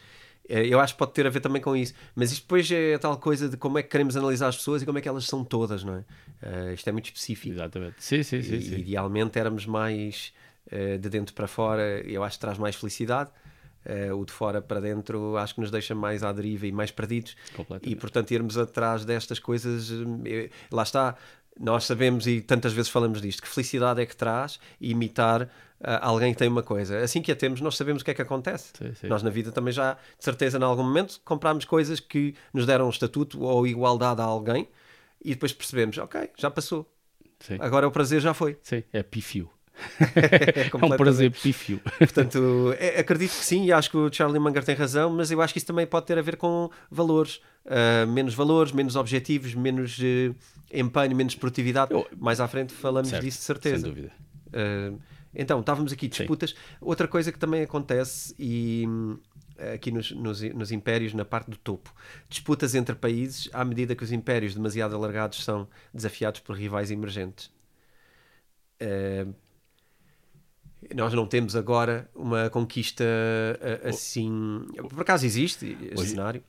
Eh, Eu acho que pode ter a ver também com isso, mas isto depois é a tal coisa de como é que queremos analisar as pessoas e como é que elas são todas, não é? Eh, isto é muito específico. Exatamente. Sim, sim, sim. E, sim. idealmente éramos mais eh, de dentro para fora, eu acho que traz mais felicidade. Eh, o de fora para dentro acho que nos deixa mais à deriva e mais perdidos. E portanto, irmos atrás destas coisas, lá está. Nós sabemos e tantas vezes falamos disto, que felicidade é que traz imitar ah, alguém que tem uma coisa. Assim que a temos, nós sabemos o que é que acontece. Sim, sim. Nós na vida também já, de certeza, em algum momento, comprámos coisas que nos deram um estatuto ou igualdade a alguém e depois percebemos, ok, já passou. Sim. Agora o prazer já foi. Sim, é pífio. É um prazer pífio. Portanto, é- acredito que sim, e acho que o Charlie Munger tem razão, mas eu acho que isso também pode ter a ver com valores. Ah, menos valores, menos objetivos, menos eh, empenho, menos produtividade. Eu- Mais à frente falamos Certo, disso de certeza. Sem dúvida. Uh, então, estávamos aqui disputas. Outra coisa que também acontece e hum, aqui nos, nos, nos impérios, na parte do topo, disputas entre países à medida que os impérios demasiado alargados são desafiados por rivais emergentes. Uh, nós não temos agora uma conquista uh, assim. Por acaso existe Hoje- cenário,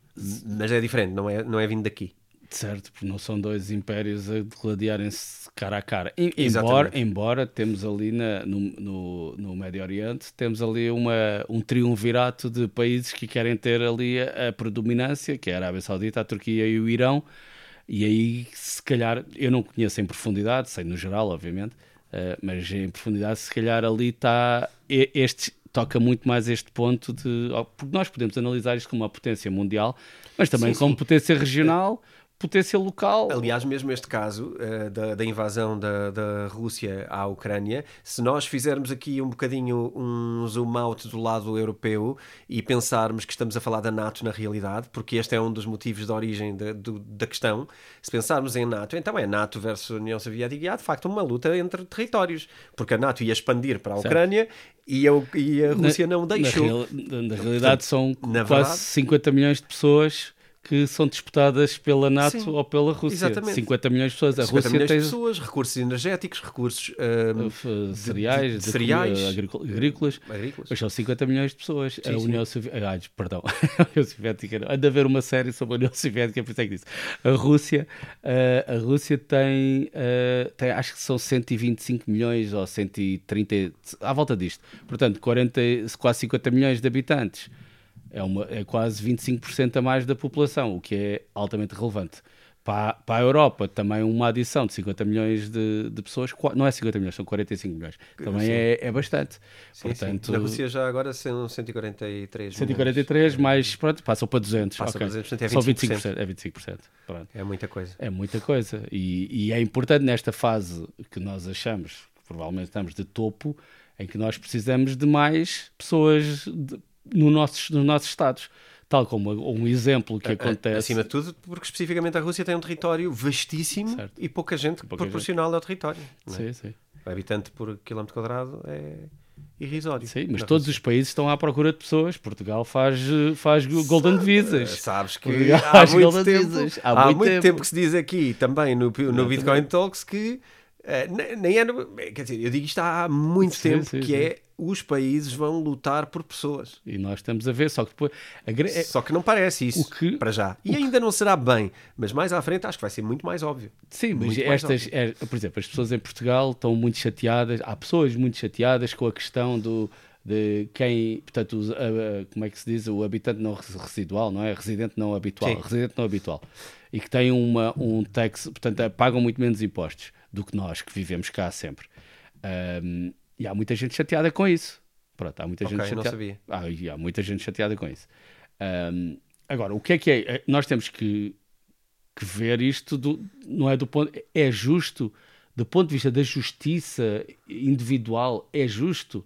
mas é diferente, não é, não é vindo daqui. Certo, porque não são dois impérios a gladiarem-se cara a cara. Exatamente. Embora, embora temos ali na- no, no, no Médio Oriente, temos ali uma, um triunvirato de países que querem ter ali a, a predominância, que é a Arábia Saudita, a Turquia e o Irão. E aí, se calhar, eu não conheço em profundidade, sei no geral, obviamente, eh, mas em profundidade, se calhar ali está. Este, toca muito mais este ponto de. Porque nós podemos analisar isto como uma potência mundial, mas também Sim, como sim. potência regional, potência local. Aliás, mesmo este caso eh, da, da invasão da, da Rússia à Ucrânia, se nós fizermos aqui um bocadinho um zoom out do lado europeu e pensarmos que estamos a falar da NATO na realidade, porque este é um dos motivos de origem da, do- da questão, se pensarmos em NATO, então é NATO versus União Soviética e há de facto uma luta entre territórios, porque a NATO ia expandir para a. Ucrânia e a, e a Rússia não Na, deixou. real- na- na realidade, são na quase verdade- 50 milhões de pessoas que são disputadas pela NATO Sim, ou pela Rússia. exatamente. 50 milhões de pessoas. A 50 Rússia milhões tem de pessoas, recursos energunião recursos ah, uh, cereais, de de- cereais. agricul- agrícolas. agrícolas. Mas são 50 milhões de pessoas. Sim, a. União Soviética. Ai, perdão. a União Soviética. não. Anda a ver uma série sobre a União Soviética, por isso é que disse. A Rússia, uh, a Rússia tem, uh, tem, acho que são 125 milhões ou 130, à volta disto. Portanto, 40, quase 50 milhões de habitantes. É, uma, é quase 25% a mais da população, o que é altamente relevante. Para, para a Europa, também uma adição de 50 milhões de, de pessoas, não é 50 milhões, são 45 milhões. Também Sim. é, é bastante. Sim, Portanto, sim. Na Rússia já agora são 143 milhões. 143, mais pronto, passam para 200. Passa ok. para 200, portanto é São 25%. 25%. É 25%. Pronto. É muita coisa. É muita coisa. E, e é importante nesta fase que nós achamos, que provavelmente estamos de topo, em que nós precisamos de mais pessoas de- no nossos, nos nossos estados. Tal como um exemplo que acontece. Acima de tudo, porque especificamente a Rússia tem um território vastíssimo Certo. e pouca gente Pouca proporcional ao território. é? Sim, sim. O habitante por quilómetro quadrado é irrisório. Sim, mas todos Rússia. os países estão à procura de pessoas. Portugal faz, eh, faz Golden Visas. Sabes que Portugal há muito, tempo, Visas. há, muito tempo. que se diz aqui também no, no Bitcoin Talks que Uh, nem é, quer dizer, eu digo isto há muito Sim, tempo, sim, que sim. é os países vão lutar por pessoas. E nós estamos a ver, só que depois. a é- Só que não parece isso, o que- para já. E ainda não será bem, mas mais à frente acho que vai ser muito mais óbvio. Sim, mas Muito estas, é, por exemplo, as pessoas em Portugal estão muito chateadas, há pessoas muito chateadas com a questão do de quem, portanto, os- a- como é que se diz, o habitante não res- residual, não é? Residente não habitual, residente não habitual. E que têm uma, um tax, portanto, pagam muito menos impostos do que nós, que vivemos cá sempre. Ahm, e há muita gente chateada com isso. Pronto, há muita Ok, gente não chateada. sabia. Ah, há muita gente chateada com isso. Ahm, agora, o que é que é? Nós temos que, que ver isto, do, não é do ponto. É justo, do ponto de vista da justiça individual, é justo.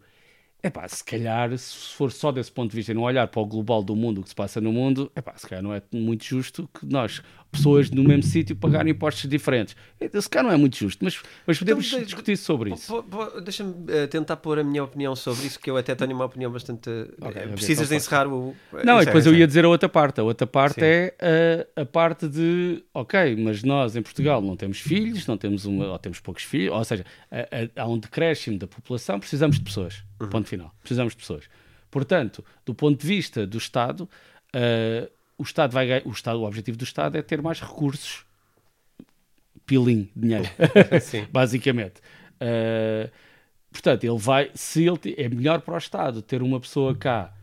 É pá, se calhar, se for só desse ponto de vista e não olhar para o global do mundo, o que se passa no mundo, é pá, se calhar não é muito justo que nós, pessoas no mesmo sítio, pagarem impostos diferentes. Então, se calhar não é muito justo, mas, mas podemos Então, discutir sobre isso. Deixa-me eh, tentar pôr a minha opinião sobre isso, que eu até tenho uma opinião bastante. eh, Ok, a ver, precisas então de encerrar o. Não, e depois eu encerra. ia dizer a outra parte. A outra parte Sim. é a, a parte de, ok, mas nós em Portugal não temos filhos, não temos uma, ou temos poucos filhos, ou seja, há um decréscimo da população, precisamos de pessoas. Uhum. Ponto final. Precisamos de pessoas. Portanto, do ponto de vista do Estado, eh, o Estado vai o Estado, o objetivo do Estado é ter mais recursos, pilim, dinheiro, basicamente. Uh, portanto, ele vai, se ele é melhor para o Estado ter uma pessoa cá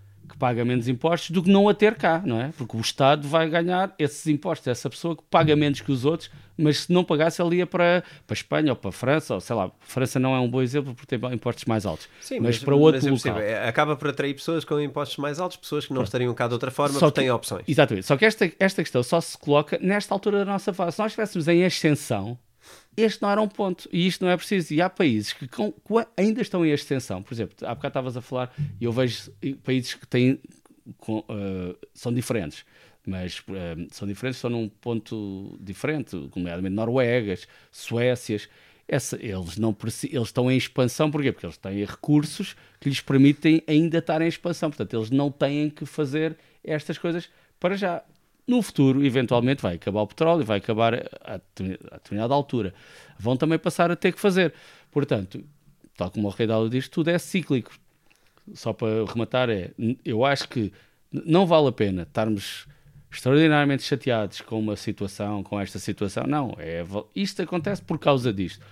paga menos impostos do que não a ter cá, não é? Porque o Estado vai ganhar esses impostos, essa pessoa que paga menos que os outros, mas se não pagasse, ele ia para, para a Espanha ou para a França, ou sei lá, França não é um bom exemplo porque tem impostos mais altos, Sim, mas, para outro eu local. percebo, é, acaba por atrair pessoas com impostos mais altos, pessoas que não estariam cá de outra forma Só porque que- têm opções. Exatamente. Só que esta, esta questão só se coloca nesta altura da nossa fase. Se nós estivéssemos em ascensão, este não era um ponto. E isto não é preciso. E há países que com- com- ainda estão em ascensão. Por exemplo, há bocado estavas a falar, e eu vejo países que têm, com, eh, são diferentes. Mas eh, são diferentes, estão num ponto diferente, nomeadamente Noruegas, Suécias. Essa, eles, não, eles estão em expansão, porquê? Porque eles têm recursos que lhes permitem ainda estar em expansão. Portanto, eles não têm que fazer estas coisas para já. No futuro, eventualmente, vai acabar o petróleo, vai acabar a, a determinada altura. Vão também passar a ter que fazer. Portanto, tal como o Rei Dália diz, tudo é cíclico. Só para rematar, é, eu acho que não vale a pena estarmos extraordinariamente chateados com uma situação, com esta situação. Não, é, isto acontece por causa disto.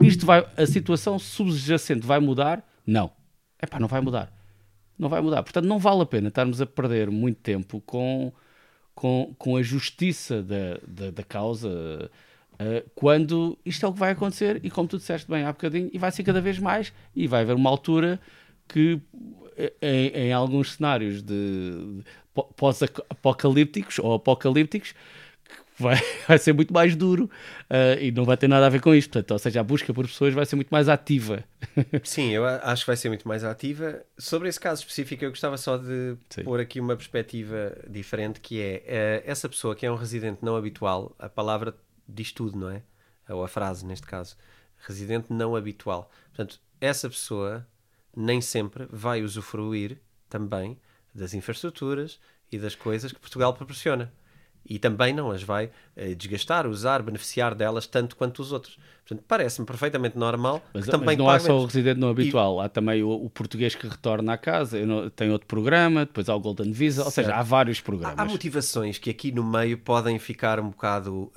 Isto vai, a situação subjacente vai mudar? Não. É pá, não vai mudar. Não vai mudar. Portanto, não vale a pena estarmos a perder muito tempo com, com, com a justiça da, da, da causa eh, quando isto é o que vai acontecer e como tu disseste bem há bocadinho, e vai ser cada vez mais e vai haver uma altura que eh, em, em alguns cenários de, de pó- pós-apocalípticos ou apocalípticos vai, vai ser muito mais duro eh, e não vai ter nada a ver com isto. Portanto, ou seja, a busca por pessoas vai ser muito mais ativa. Sim, eu acho que vai ser muito mais ativa. Sobre esse caso específico, eu gostava só de Sim. pôr aqui uma perspectiva diferente, que é eh, essa pessoa que é um residente não habitual, a palavra diz tudo, não é? Ou a frase, neste caso. Residente não habitual. Portanto, essa pessoa nem sempre vai usufruir também das infraestruturas e das coisas que Portugal proporciona. E também não as vai eh, desgastar, usar, beneficiar delas tanto quanto os outros. Portanto, parece-me perfeitamente normal Mas, que também mas não há só o residente não habitual, há também o, o português que retorna à casa, não- tem outro programa, depois há o Golden Visa, ou seja, há vários Há, programas. há motivações que aqui no meio podem ficar um bocado.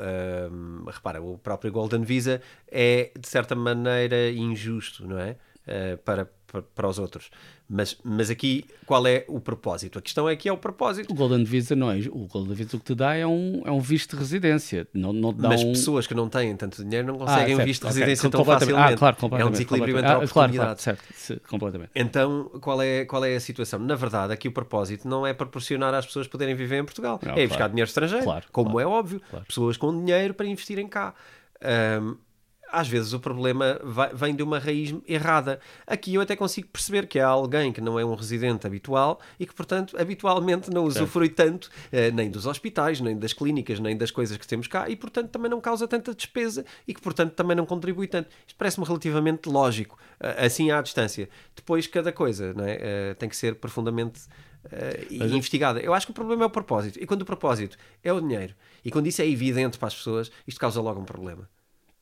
hum, repara, o próprio Golden Visa é de certa maneira injusto, não é? Uh, para, para, os outros. Mas, mas aqui qual é o propósito? A questão é que é o propósito. O Golden Visa não é. O Golden Visa o que te dá é um, é um visto de residência. Não, não dá Mas um... pessoas que não têm tanto dinheiro não Ah, conseguem um certo, visto de residência tão completamente. facilmente. Ah, claro, é um completamente. desequilíbrio entre completamente. Ah, claro, claro, certo, completamente. Então, qual é, qual é a situação? Na verdade, aqui o propósito não é proporcionar às pessoas poderem viver em Portugal. Não, é ir buscar claro. dinheiro estrangeiro, Claro, como claro, é óbvio. claro. Pessoas com dinheiro para investirem cá. Ahm, às vezes o problema vai- vem de uma raiz errada. Aqui eu até consigo perceber que há alguém que não é um residente habitual e que, portanto, habitualmente não usufrui tanto eh, nem dos hospitais, nem das clínicas, nem das coisas que temos cá e, portanto, também não causa tanta despesa e que, portanto, também não contribui tanto. Isto parece-me relativamente lógico, eh, assim à distância. Depois, cada coisa não é? Eh, tem que ser profundamente e Mas eu- investigada. Eu acho que o problema é o propósito. E quando o propósito é o dinheiro e quando isso é evidente para as pessoas, isto causa logo um problema.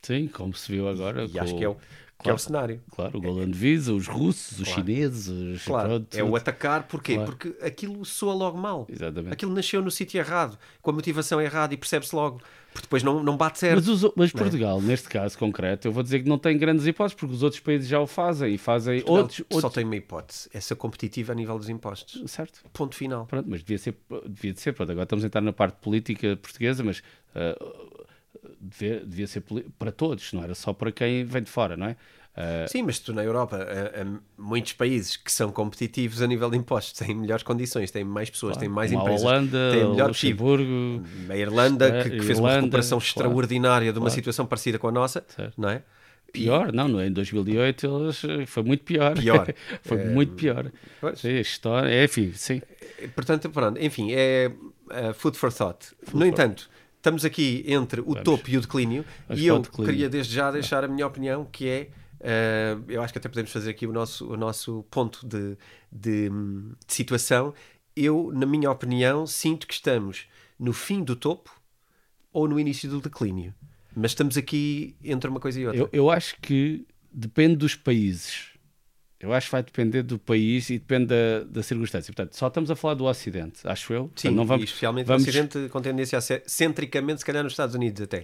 Sim, como se viu agora. E acho que é o, que é o cenário. Claro, o Golden Visa, os russos, os Claro. chineses, Claro, pronto, é o atacar, porquê? Claro. Porque aquilo soa logo mal. Exatamente. Aquilo nasceu no sítio errado, com a motivação errada e percebe-se logo, porque depois não, não bate certo. Mas, os mas é? Portugal, neste caso concreto, eu vou dizer que não tem grandes hipóteses, porque os outros países já o fazem e fazem Portugal outros. Só outros... tem uma hipótese, é ser competitivo a nível dos impostos. Certo. Ponto final. Pronto, mas devia ser, devia de ser. Pronto, agora estamos a entrar na parte política portuguesa, mas ah, devia, devia ser para todos, não era só para quem vem de fora, não é? Ah, Sim, mas tu na Europa, há, muitos países que são competitivos a nível de impostos, têm melhores condições, têm mais pessoas, têm mais empresas, Holanda, têm melhor. Luxemburgo, A Irlanda, que, que fez uma Irlanda, recuperação claro, extraordinária de uma claro. situação parecida com a nossa, Certo. não é? pior, não, não é? em 2008 eles, eh, foi muito pior. Pior. foi É, muito pior. pois. Sim, história, é, enfim, sim. Portanto, pronto, enfim, é uh, food for thought. no entanto, estamos aqui entre o topo e o declínio Vamos e eu declínio. queria desde já deixar a minha opinião, que é, uh, eu acho que até podemos fazer aqui o nosso, o nosso ponto de, de, hum, de situação. Eu, na minha opinião, sinto que estamos no fim do topo ou no início do declínio. Mas estamos aqui entre uma coisa e outra. Eu, eu acho que depende dos países. Eu acho que vai depender do país e depende da, da circunstância. Portanto, só estamos a falar do Ocidente, acho eu. Sim, Portanto, não vamos, especialmente vamos no Ocidente, com tendência a ser centricamente, se calhar nos Estados Unidos até.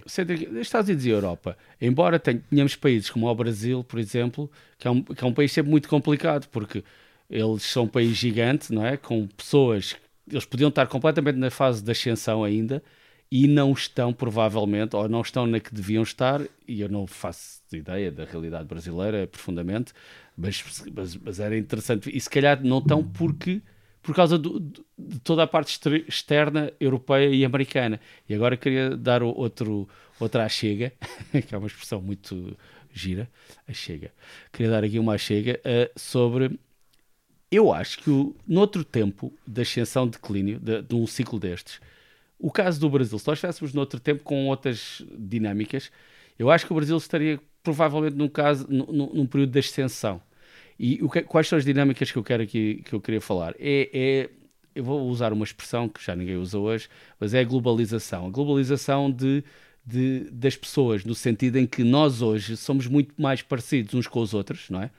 Estados Unidos e Europa, embora tenha- tenhamos países como o Brasil, por exemplo, que é, um, que é um país sempre muito complicado, porque eles são um país gigante, não é? Com pessoas, eles podiam estar completamente na fase de ascensão ainda e não estão, provavelmente, ou não estão na que deviam estar, e eu não faço ideia da realidade brasileira profundamente, mas, mas, mas era interessante. E se calhar não estão porque por causa do- de toda a parte exter- externa europeia e americana. E agora queria dar outro, outra achega, que é uma expressão muito gira, achega. Queria dar aqui uma achega eh, sobre. Eu acho que o, noutro tempo da ascensão de declínio, de, de um ciclo destes, o caso do Brasil, se nós estivéssemos noutro tempo com outras dinâmicas, eu acho que o Brasil estaria provavelmente num, caso, num- num período de ascensão. E o que- quais são as dinâmicas que eu quero aqui que eu queria falar? É, é- eu vou usar uma expressão que já ninguém usa hoje, mas é a globalização. A globalização de, de- das pessoas, no sentido em que nós hoje somos muito mais parecidos uns com os outros, não é?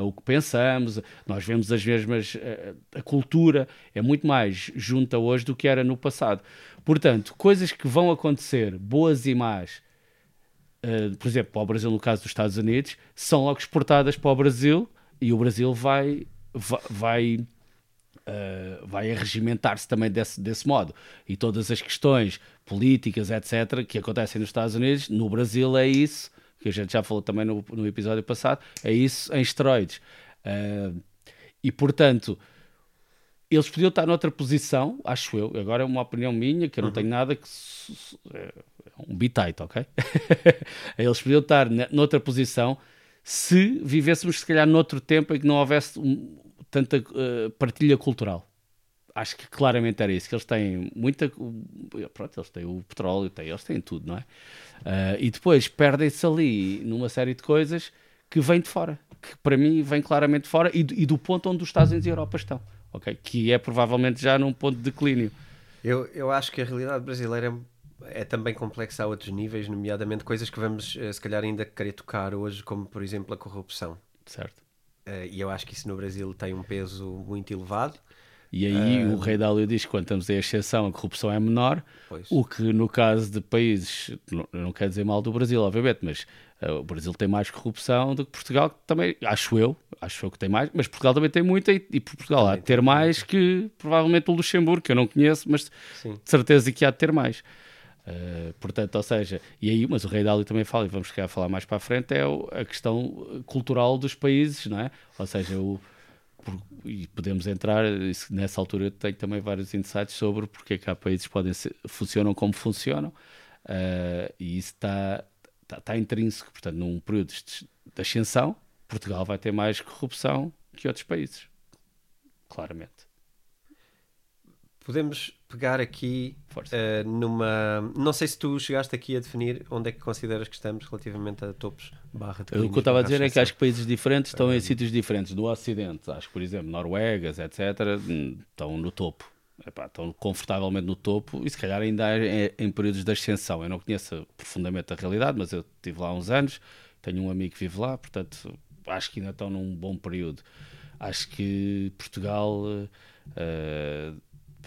O que pensamos, nós vemos as mesmas. eh, A cultura é muito mais junta hoje do que era no passado. Portanto, coisas que vão acontecer, boas e más, Uh, por exemplo, para o Brasil, no caso dos Estados Unidos, são logo exportadas para o Brasil e o Brasil vai, va- vai, uh, vai arregimentar-se também desse, desse modo. E todas as questões políticas, etc., que acontecem nos Estados Unidos, no Brasil é isso, que a gente já falou também no, no episódio passado, é isso em esteroides. Uh, e, portanto, eles podiam estar noutra posição, acho eu. Agora é uma opinião minha, que eu não tenho nada que. su- É um bitite, ok? eles podiam estar noutra posição se vivêssemos, se calhar, noutro tempo em que não houvesse um- tanta eh, partilha cultural. Acho que claramente era isso, que eles têm muita. Pronto, eles têm o petróleo, têm, eles têm tudo, não é? Ah, e depois perdem-se ali numa série de coisas que vêm de fora, que para mim vem claramente de fora e, e do ponto onde os Estados Unidos e a Europa estão, ok? Que é provavelmente já num ponto de declínio. Eu, eu acho que a realidade brasileira é também complexa a outros níveis, nomeadamente coisas que vamos, eh, se calhar, ainda querer tocar hoje, como, por exemplo, a corrupção. Certo? Eh, E eu acho que isso no Brasil tem um peso muito elevado. E aí o Rei Dálio diz que quando estamos em exceção a corrupção é menor, Pois. o que no caso de países, não, não quer dizer mal do Brasil, obviamente, mas eh, o Brasil tem mais corrupção do que Portugal, que também, acho eu, acho eu que tem mais, mas Portugal também tem muita e, e Portugal há de ter mais que provavelmente o Luxemburgo, que eu não conheço, mas Sim. de certeza que há de ter mais. Eh, portanto, ou seja, e aí, mas o Rei Dálio também fala, e vamos chegar a falar mais para a frente, é o- a questão cultural dos países, não é? Ou seja, o, por- e podemos entrar, nessa altura eu tenho também vários insights sobre porque é que há países que podem funcionam como funcionam, eh, e isso está, está, está intrínseco, portanto, num período de de ascensão, Portugal vai ter mais corrupção que outros países, claramente. Podemos pegar aqui eh, numa. Não sei se tu chegaste aqui a definir onde é que consideras que estamos relativamente a topos barra O que eu estava a dizer é que acho que países diferentes estão em sítios diferentes. No Ocidente, acho que, por exemplo, Noruegas, etc., hum, estão no topo. epá, estão confortavelmente no topo e se calhar ainda é em períodos de ascensão. Eu não conheço profundamente a realidade, mas eu estive lá há uns anos, tenho um amigo que vive lá, portanto acho que ainda estão num bom período. Acho que Portugal, uh,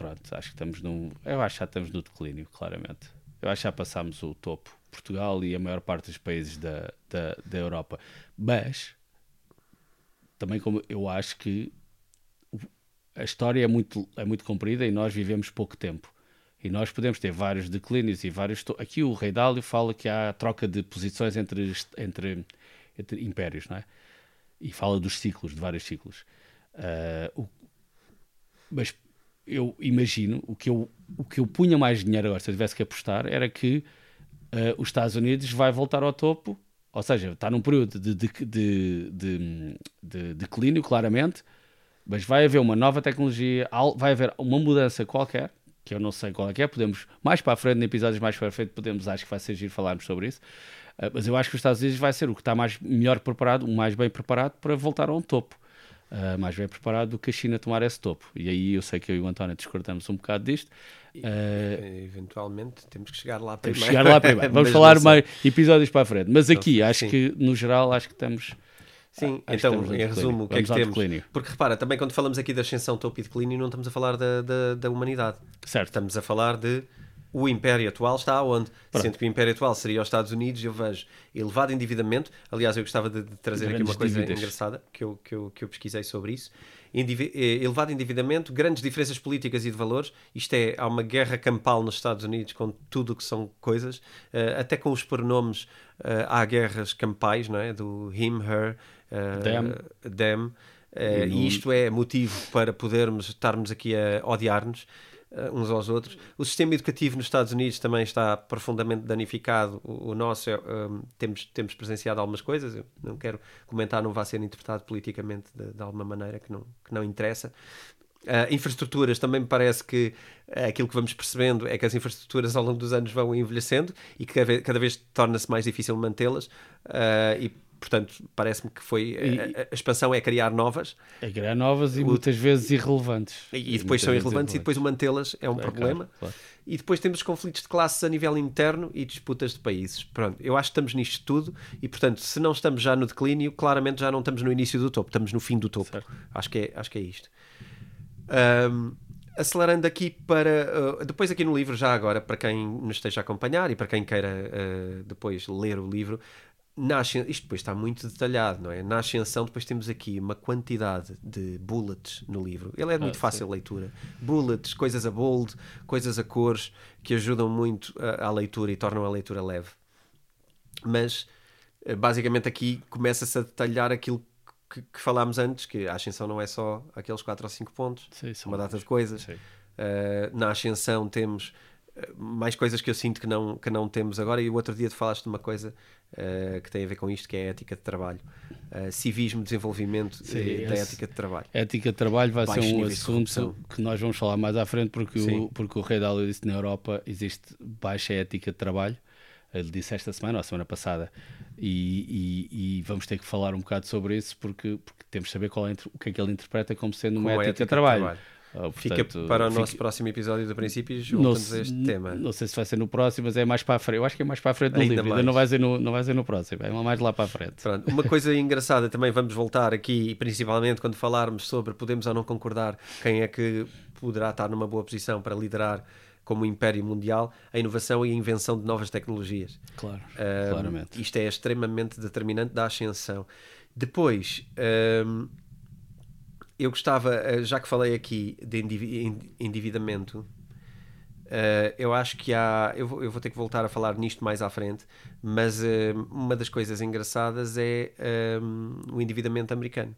pronto, acho que estamos num. Eu acho que já estamos no declínio, claramente. Eu acho que já passámos o topo. Portugal e a maior parte dos países da, da, da Europa. Mas também como eu acho que a história é muito, é muito comprida e nós vivemos pouco tempo. E nós podemos ter vários declínios e vários. Aqui o Rei Dálio fala que há troca de posições entre, entre, entre impérios, não é? E fala dos ciclos, de vários ciclos. Uh, o... mas eu imagino, o que eu, o que eu punha mais dinheiro agora, se eu tivesse que apostar, era que uh, os Estados Unidos vai voltar ao topo, ou seja, está num período de, de, de, de, de declínio, claramente, mas vai haver uma nova tecnologia, vai haver uma mudança qualquer, que eu não sei qual é que é, podemos, mais para a frente, em episódios mais para a frente, podemos, acho que vai ser giro falarmos sobre isso, uh, mas eu acho que os Estados Unidos vai ser o que está mais, melhor preparado, o mais bem preparado para voltar ao topo. Uh, mais bem preparado do que a China tomar esse topo. E aí eu sei que eu e o António discordamos um bocado disto, Uh, eventualmente temos que chegar lá primeiro. Chegar lá primeiro. Vamos falar mais episódios para a frente. Mas aqui, acho sim. que no geral, acho que estamos. Sim, ah, então, em resumo, o que é que temos? Declínio. Porque repara, também quando falamos aqui da ascensão topo e declínio, não estamos a falar da, da, da humanidade. Certo. Estamos a falar de o Império atual está onde? Pronto. Sendo que o Império atual seria os Estados Unidos, eu vejo elevado endividamento. Aliás, eu gostava de, de trazer Grandes aqui uma coisa dívidas. engraçada que eu, que, eu, que eu pesquisei sobre isso. Eh, elevado endividamento, grandes diferenças políticas e de valores. Isto é, há uma guerra campal nos Estados Unidos com tudo o que são coisas, uh, até com os pronomes uh, há guerras campais, não é? Do him, her, uh, them. them. e isto é motivo para podermos estarmos aqui a odiar-nos. Uh, uns aos outros. O sistema educativo nos Estados Unidos também está profundamente danificado. O, o nosso, é, um, temos, temos presenciado algumas coisas, eu não quero comentar, não vai ser interpretado politicamente de, de alguma maneira que não, que não interessa. Uh, infraestruturas, também me parece que uh, aquilo que vamos percebendo é que as infraestruturas ao longo dos anos vão envelhecendo e que cada vez, cada vez torna-se mais difícil mantê-las. Uh, e portanto, parece-me que foi. E, a, a, expansão é criar novas. É criar novas e o, muitas vezes irrelevantes. E, e depois são irrelevantes, irrelevantes, e depois mantê-las é um é problema. Claro, claro. E depois temos os conflitos de classes a nível interno e disputas de países. Pronto, eu acho que estamos nisto tudo e, portanto, se não estamos já no declínio, claramente já não estamos no início do topo, estamos no fim do topo. Acho que, é, acho que é isto. Um, acelerando aqui para. Uh, depois, aqui no livro, já agora, para quem nos esteja a acompanhar e para quem queira uh, depois ler o livro, na isto depois está muito detalhado, não é? Na ascensão, depois temos aqui uma quantidade de bullets no livro. Ele é muito ah, fácil de leitura. Bullets, coisas a bold, coisas a cores, que ajudam muito à leitura e tornam a leitura leve. Mas, eh, basicamente, aqui começa-se a detalhar aquilo que, que, falámos antes, que a ascensão não é só aqueles 4 ou 5 pontos, Sim, uma data de coisas. Uh, na ascensão temos mais coisas que eu sinto que não, que não temos agora. E o outro dia tu falaste de uma coisa uh, que tem a ver com isto, que é a ética de trabalho. Uh, civismo, desenvolvimento Sim, da ética de trabalho. Ética de trabalho vai ser um assunto que nós vamos falar mais à frente, porque, o, porque o Rei Dálio disse que na Europa existe baixa ética de trabalho. Ele disse esta semana, ou semana passada, e, e, e, vamos ter que falar um bocado sobre isso, porque, porque temos de saber qual é, o que é que ele interpreta como sendo uma ética, ética, de trabalho. De trabalho. Oh, portanto, Fica para o fica... nosso próximo episódio do princípio voltamos a este tema. Não sei se vai ser no próximo, mas é mais para a frente. Eu acho que é mais para a frente do Ainda livro. Mais. Ainda não vai, ser no, não vai ser no próximo, é mais lá para a frente. Pronto. Uma coisa engraçada também, vamos voltar aqui, principalmente quando falarmos sobre podemos ou não concordar quem é que poderá estar numa boa posição para liderar como império mundial, a inovação e a invenção de novas tecnologias. Claro, um, claramente. Isto é extremamente determinante da ascensão. Depois, um, eu gostava, eh, já que falei aqui de endividamento, uh, eu acho que há. Eu vou, ter que voltar a falar nisto mais à frente, mas uh, uma das coisas engraçadas é um, o endividamento americano.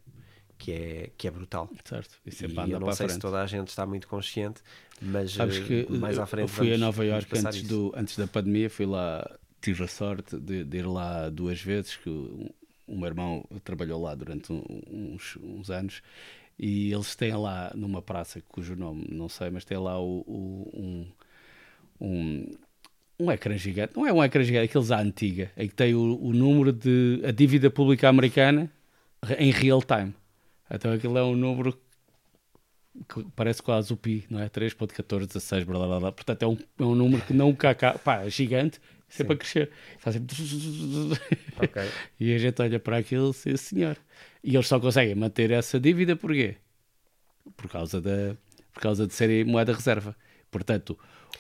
Que é, que é brutal. Certo. E, e eu não sei se toda a gente está muito consciente, mas Sabes que mais à frente. Eu fui a Nova York antes, do, antes da pandemia, fui lá, tive a sorte de, de ir lá duas vezes, que o, o meu irmão trabalhou lá durante uns, uns anos e eles têm lá numa praça cujo nome não sei, mas tem lá o, o, um, um, um ecrã gigante, não é um ecrã gigante, aqueles à antiga, em que tem o, o número de a dívida pública americana em real time. Então aquilo é um número parece quase o pi, não é? 3.1416, blá, blá, blá. portanto é um, é um número que não cá, pá, é gigante, sempre Sim. a crescer. Faz sempre... Okay. E a gente olha para aquilo, sim senhor. E eles só conseguem manter essa dívida porquê? Por causa, da, por causa de serem moeda reserva. Portanto,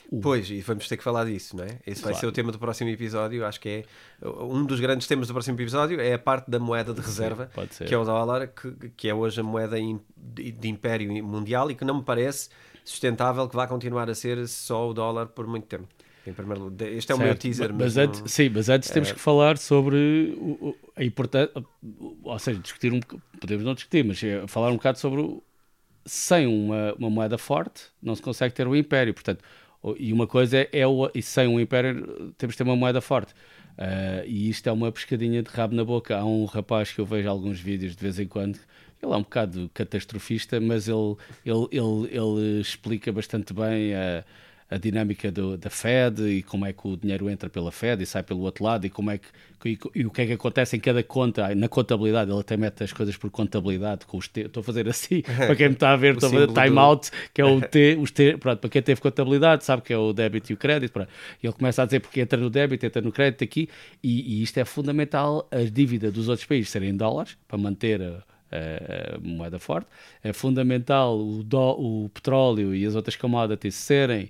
o... Pois, e vamos ter que falar disso, não é? Esse claro. vai ser o tema do próximo episódio. Acho que é um dos grandes temas do próximo episódio é a parte da moeda de reserva, Sim, que é o dólar, que, que é hoje a moeda de império mundial e que não me parece sustentável que vá continuar a ser só o dólar por muito tempo. Em primeiro lugar, este é o meu teaser. Mas, antes, não... Sim, mas antes é... temos que falar sobre o, a importância, ou seja, discutir um podemos não discutir, mas é falar um bocado sobre o, sem uma, uma moeda forte não se consegue ter o império. Portanto, e uma coisa é, é o, e sem um império temos de ter uma moeda forte. Uh, e isto é uma pescadinha de rabo na boca. Há um rapaz que eu vejo alguns vídeos de vez em quando, ele é um bocado catastrofista, mas ele, ele, ele, ele explica bastante bem a. A dinâmica do, da Fed e como é que o dinheiro entra pela Fed e sai pelo outro lado e como é que e, e o que é que acontece em cada conta na contabilidade ele até mete as coisas por contabilidade com os T estou a fazer assim para quem me está a ver estou a fazer time out que é o T os T pronto para quem teve contabilidade sabe que é o débito e o crédito pronto. e ele começa a dizer porque entra no débito entra no crédito aqui e, e isto é fundamental a dívida dos outros países serem em dólares para manter a, a moeda forte. É fundamental o, do, o petróleo e as outras commodities serem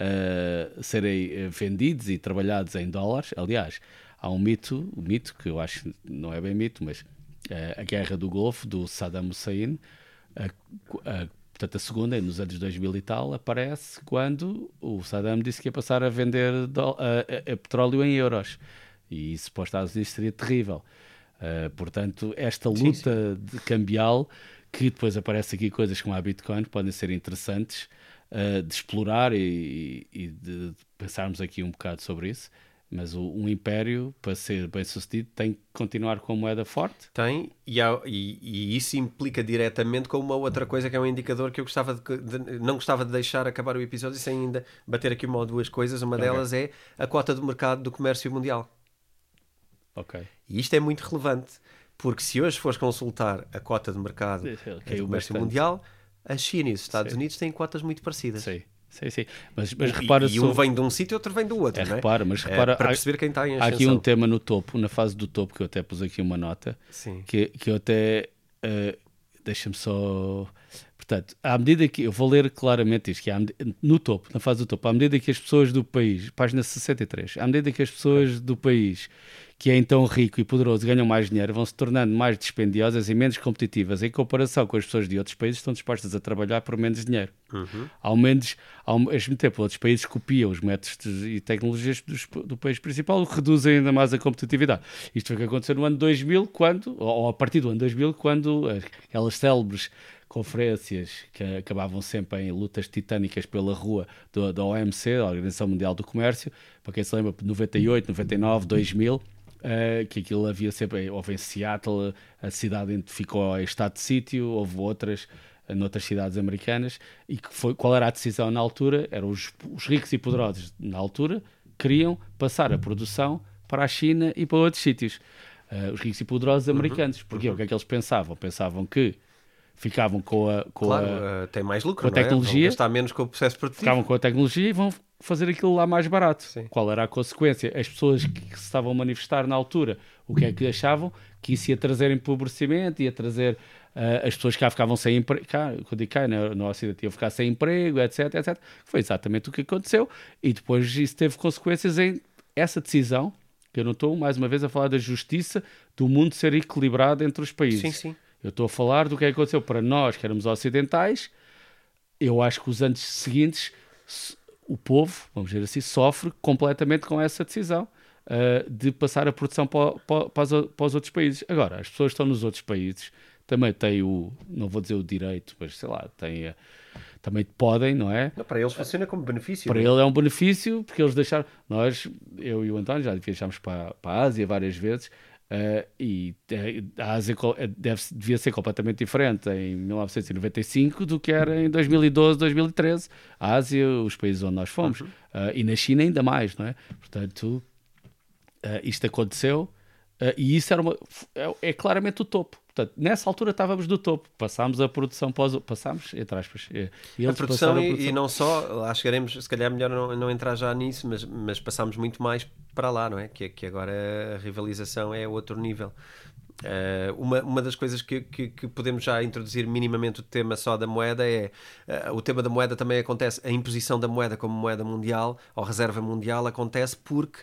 uh, serem eh, vendidos e trabalhados em dólares. Aliás, há um mito, um mito que eu acho não é bem mito, mas uh, a guerra do Golfo do Saddam Hussein, portanto a segunda, nos anos 2000 e tal, aparece quando o Saddam disse que ia passar a vender do, petróleo em euros. E isso para os Estados Unidos seria terrível. Uh, portanto, esta luta sim, sim. De cambial, que depois aparece aqui coisas como a Bitcoin, podem ser interessantes, uh, de explorar e, e, de pensarmos aqui um bocado sobre isso. Mas o, um império, para ser bem sucedido, tem que continuar com moeda forte? Tem, e, há, e, e, isso implica diretamente com uma outra coisa que é um indicador que eu gostava de, de, não gostava de deixar acabar o episódio sem ainda bater aqui uma ou duas coisas. Uma okay. delas é a cota do mercado do comércio mundial. Ok. E isto é muito relevante, porque se hoje fores consultar a cota de mercado do comércio mundial a China e os Estados sim. Unidos têm cotas muito parecidas. Sim. Sim, sim. Mas, mas repara e, e um vem de um sítio e outro vem do outro. É, não é? repara, mas é, repara. É, para perceber quem está em ascensão. Há aqui um tema no topo, na fase do topo, que eu até pus aqui uma nota. Sim. Que, que eu até. Uh, Deixa-me só. Portanto, à medida que. Eu vou ler claramente isto, que no topo, na fase do topo, à medida que as pessoas do país. Página 63. À medida que as pessoas do país que é então rico e poderoso ganham mais dinheiro, vão se tornando mais dispendiosas e menos competitivas em comparação com as pessoas de outros países que estão dispostas a trabalhar por menos dinheiro. Uhum. Ao menos, ao mesmo tempo, outros países copiam os métodos e tecnologias do, do país principal, o que reduzem ainda mais a competitividade. Isto foi o que aconteceu no ano 2000, quando, ou a partir do ano 2000, quando aquelas célebres conferências que acabavam sempre em lutas titânicas pela rua do, da OMC, a Organização Mundial do Comércio, para quem se lembra, 98, 99, 2000, Uh, que aquilo havia sempre, houve em Seattle, a cidade ficou em estado de sítio, houve outras uh, noutras cidades americanas, e que foi, qual era a decisão na altura? Eram os, os ricos e poderosos na altura queriam passar a produção para a China e para outros sítios. Uh, os ricos e poderosos uhum. americanos. Porque uhum. o que é que eles pensavam? Pensavam que ficavam com a, com claro, a, tem mais lucro, com a tecnologia, é? menos com o processo produtivo. Ficavam com a tecnologia e vão fazer aquilo lá mais barato. Sim. Qual era a consequência? As pessoas que se estavam a manifestar na altura, o que é que achavam? Que isso ia trazer empobrecimento, ia trazer uh, as pessoas cá ficavam sem emprego, cá, quando cá no, no Ocidente iam ficar sem emprego, etc, etc. Foi exatamente o que aconteceu e depois isso teve consequências em essa decisão, que eu não estou mais uma vez a falar da justiça do mundo ser equilibrado entre os países. Sim, sim. Eu estou a falar do que aconteceu para nós, que éramos ocidentais. Eu acho que os anos seguintes, o povo, vamos dizer assim, sofre completamente com essa decisão uh, de passar a produção para, para, para, os, para, os, outros países. Agora, as pessoas que estão nos outros países também têm o, não vou dizer o direito, mas sei lá, têm a, também podem, não é? Não, para eles funciona como benefício. Para é? ele é um benefício, porque eles deixaram. Nós, eu e o António, já viajámos para, para a Ásia várias vezes Uh, e a Ásia eh, deve, devia ser completamente diferente em 1995 do que era em 2012, 2013. A Ásia, os países onde nós fomos. Uhum. Uh, e na China ainda mais, não é? Portanto, uh, isto aconteceu Uh, e isso era uma, é, é, claramente o topo. Portanto, nessa altura estávamos do topo. Passámos a produção pós. Passámos, entre aspas. A produção, a produção, E, não só, lá chegaremos, se calhar melhor não, não entrar já nisso, mas, mas passámos muito mais para lá, não é? Que, que agora a rivalização é outro nível. Uh, uma, uma das coisas que, que, que, podemos já introduzir minimamente o tema só da moeda é uh, o tema da moeda também acontece, a imposição da moeda como moeda mundial ou reserva mundial acontece porque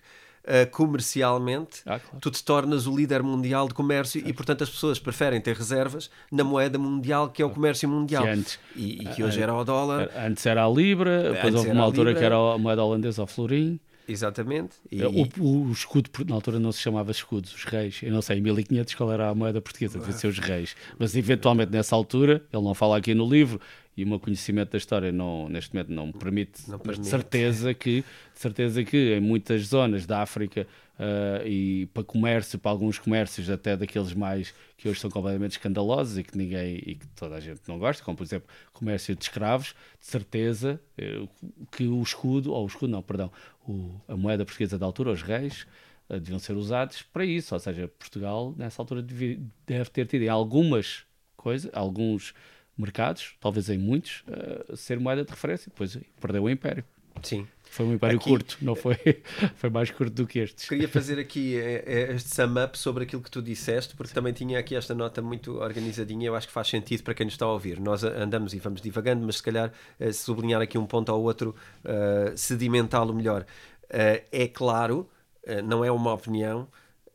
uh, comercialmente ah, claro. tu te tornas o líder mundial de comércio e portanto as pessoas preferem ter reservas na moeda mundial que é o comércio mundial que antes, e, e, que hoje era o dólar antes era a libra depois houve uma altura libra. que era a moeda holandesa o florim Exatamente. E... O, o, escudo, na altura não se chamava escudos, os reis. Eu não sei, em 1500 qual era a moeda portuguesa, devia ser os reis. Mas eventualmente nessa altura, ele não fala aqui no livro, e o meu conhecimento da história não, neste momento não me permite, não permite. mas de certeza que, de certeza que em muitas zonas da África uh, e para comércio, para alguns comércios até daqueles mais que hoje são completamente escandalosos e que ninguém e que toda a gente não gosta, como por exemplo comércio de escravos, de certeza uh, que o escudo, ou o escudo não, perdão, o, a moeda portuguesa da altura, os reis, uh, deviam ser usados para isso, ou seja, Portugal nessa altura deve, deve ter tido em algumas coisas, alguns mercados, talvez em muitos, uh, ser moeda de referência. Depois perdeu o império. Sim. Foi um império aqui, curto, não foi, foi mais curto do que estes. Queria fazer aqui eh, eh, este sum up sobre aquilo que tu disseste, porque Sim. também tinha aqui esta nota muito organizadinha. Eu acho que faz sentido para quem nos está a ouvir. Nós andamos e vamos divagando, mas se calhar sublinhar aqui um ponto ao outro, uh, sedimentá-lo melhor. Uh, é claro, uh, não é uma opinião,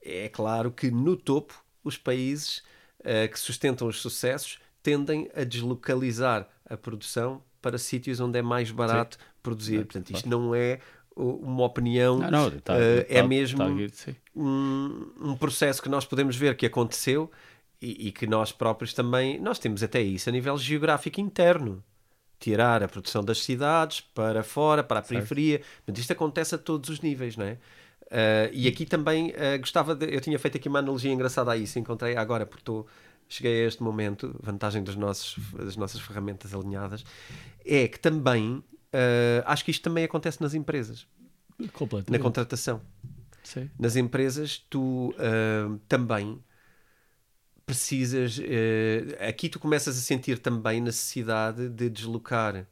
é claro que no topo os países que sustentam os sucessos tendem a deslocalizar a produção para sítios onde é mais barato sim. produzir. É, Portanto, isto não é uma opinião, não, não, tá, uh, é tá, mesmo tá, um, um, processo que nós podemos ver que aconteceu e, e, que nós próprios também, nós temos até isso a nível geográfico interno. Tirar a produção das cidades para fora, para a periferia. Mas isto acontece a todos os níveis, não é? Uh, e aqui também uh, gostava de, eu tinha feito aqui uma analogia engraçada a isso, encontrei agora porque estou cheguei a este momento, vantagem dos nossos, das nossas ferramentas alinhadas, é que também, uh, acho que isto também acontece nas empresas. Na contratação. Sim. Nas empresas, tu uh, também precisas. Uh, aqui tu começas a sentir também necessidade de deslocar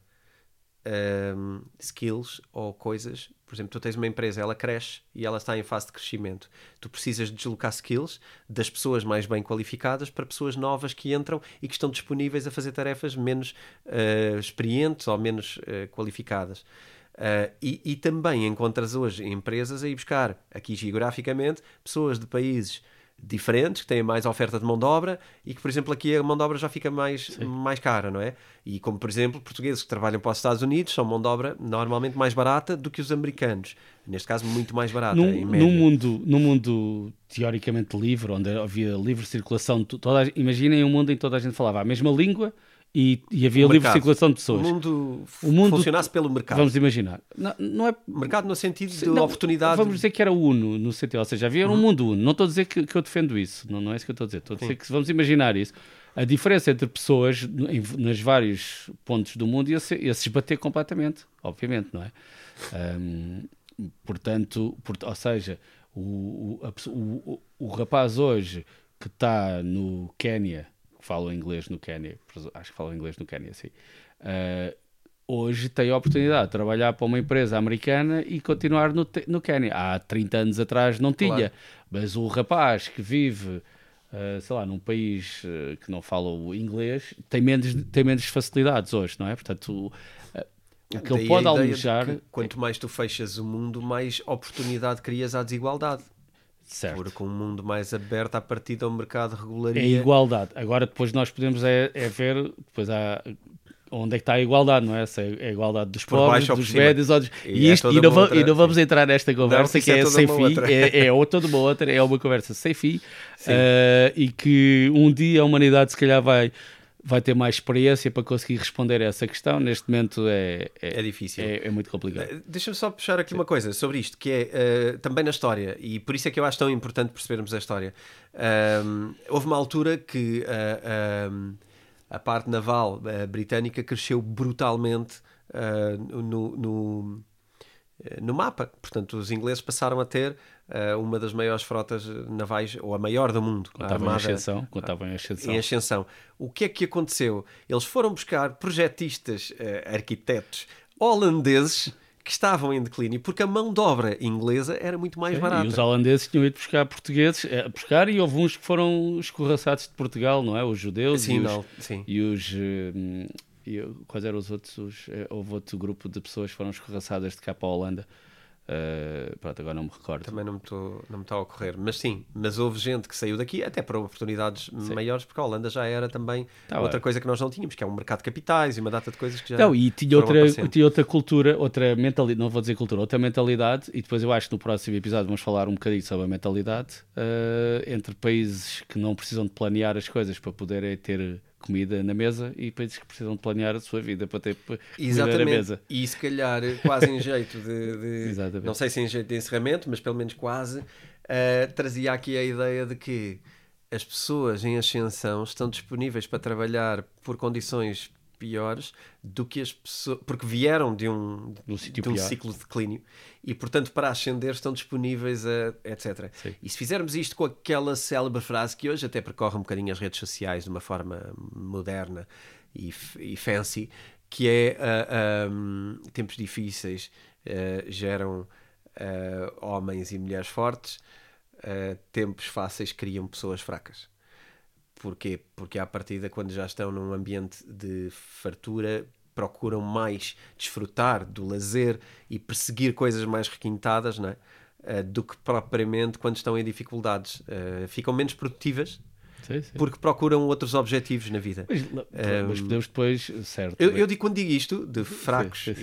skills ou coisas por exemplo, tu tens uma empresa, ela cresce e ela está em fase de crescimento. Tu precisas deslocar skills das pessoas mais bem qualificadas para pessoas novas que entram e que estão disponíveis a fazer tarefas menos uh, experientes ou menos uh, qualificadas. Uh, e, e, também encontras hoje empresas a ir buscar, aqui geograficamente, pessoas de países diferentes, que têm mais oferta de mão de obra e que, por exemplo, aqui a mão de obra já fica mais, mais cara, não é? E como, por exemplo, portugueses que trabalham para os Estados Unidos são mão de obra normalmente mais barata do que os americanos. Neste caso, muito mais barata. Num, num mundo, num mundo teoricamente livre, onde havia livre circulação, toda, imaginem um mundo em que toda a gente falava a mesma língua e, e havia livre circulação de pessoas. O mundo, o mundo funcionasse pelo mercado. Vamos imaginar. Não, não é... Mercado no sentido de não, oportunidade. Vamos dizer que era uno, no sentido, ou seja, havia uhum. um mundo uno. Não estou a dizer que, que eu defendo isso, não, não é isso que eu estou a dizer. Estou a dizer Sim. que vamos imaginar isso. A diferença entre pessoas em, nos vários pontos do mundo ia se, ia se esbater completamente, obviamente, não é? Um, portanto, por, ou seja, o, o, a, o, o rapaz hoje que está no Quénia falam inglês no Quênia, acho que falam inglês no Quênia, sim. Uh, hoje tem a oportunidade de trabalhar para uma empresa americana e continuar no, no Quênia. Há 30 anos atrás não tinha, claro. mas o rapaz que vive, uh, sei lá, num país uh, que não fala o inglês tem menos, tem menos facilidades hoje, não é? Portanto, o, o que ele pode almejar. Quanto mais tu fechas o mundo, mais oportunidade crias à desigualdade. Certo. Porque um mundo mais aberto a partir do mercado regularia. É igualdade. Agora depois nós podemos é, é ver depois há, onde é que está a igualdade, não é? Se é a igualdade dos Por pobres, dos médios, dos... E, e, isto, e, não, outra, e, não, vamos entrar nesta conversa não, que é, é sem fim, é, é toda uma outra, é uma conversa sem fim uh, e que um dia a humanidade se calhar vai vai ter mais experiência para conseguir responder a essa questão. Neste momento é, é, é difícil. É, é, muito complicado. Eh, deixa-me só puxar aqui Sim. uma coisa sobre isto, que é uh, também na história, e por isso é que eu acho tão importante percebermos a história. Um, houve uma altura que uh, um, a parte naval uh, britânica cresceu brutalmente no, no no mapa. Portanto, os ingleses passaram a ter uh, uma das maiores frotas navais, ou a maior do mundo. Estavam em ascensão. Estavam em ascensão. Em ascensão. O que é que aconteceu? Eles foram buscar projetistas, uh, arquitetos holandeses que estavam em declínio, porque a mão de obra inglesa era muito mais Sim, barata. E os holandeses tinham ido buscar portugueses, é, buscar, e houve uns que foram escorraçados de Portugal, não é? Os judeus sim, e, não, os, sim. e os. E quais eram os outros? Os, eh, houve outro grupo de pessoas que foram escorraçadas de cá para a Holanda. Uh, pronto, agora não me recordo. Também não me, estou, não me está a ocorrer. Mas sim, mas houve gente que saiu daqui até para oportunidades sim. maiores, porque a Holanda já era também tá outra bem. coisa que nós não tínhamos, que é um mercado de capitais e uma data de coisas que já. Não, e tinha outra, tinha outra cultura, outra mentalidade, não vou dizer cultura, outra mentalidade, e depois eu acho que no próximo episódio vamos falar um bocadinho sobre a mentalidade uh, entre países que não precisam de planear as coisas para poderem ter comida na mesa e países que precisam planear a sua vida para ter comida Exatamente. na mesa. E se calhar quase em jeito de, de não sei se em jeito de encerramento, mas pelo menos quase, uh, trazia aqui a ideia de que as pessoas em ascensão estão disponíveis para trabalhar por condições piores do que as pessoas, porque vieram de um, um, de um ciclo de declínio e, portanto, para ascender estão disponíveis a etc. Sim. E se fizermos isto com aquela célebre frase que hoje até percorre um bocadinho as redes sociais de uma forma moderna e, e fancy, que é uh, um, tempos difíceis uh, geram uh, homens e mulheres fortes, tempos fáceis criam pessoas fracas. Porquê? Porque à partida, quando já estão num ambiente de fartura, procuram mais desfrutar do lazer e perseguir coisas mais requintadas, não é? Uh, do que propriamente quando estão em dificuldades. Uh, ficam menos produtivas sim, sim. porque procuram outros objetivos na vida. Mas, um, mas podemos depois, certo. Eu, eu, digo, quando digo isto, de fracos, sim,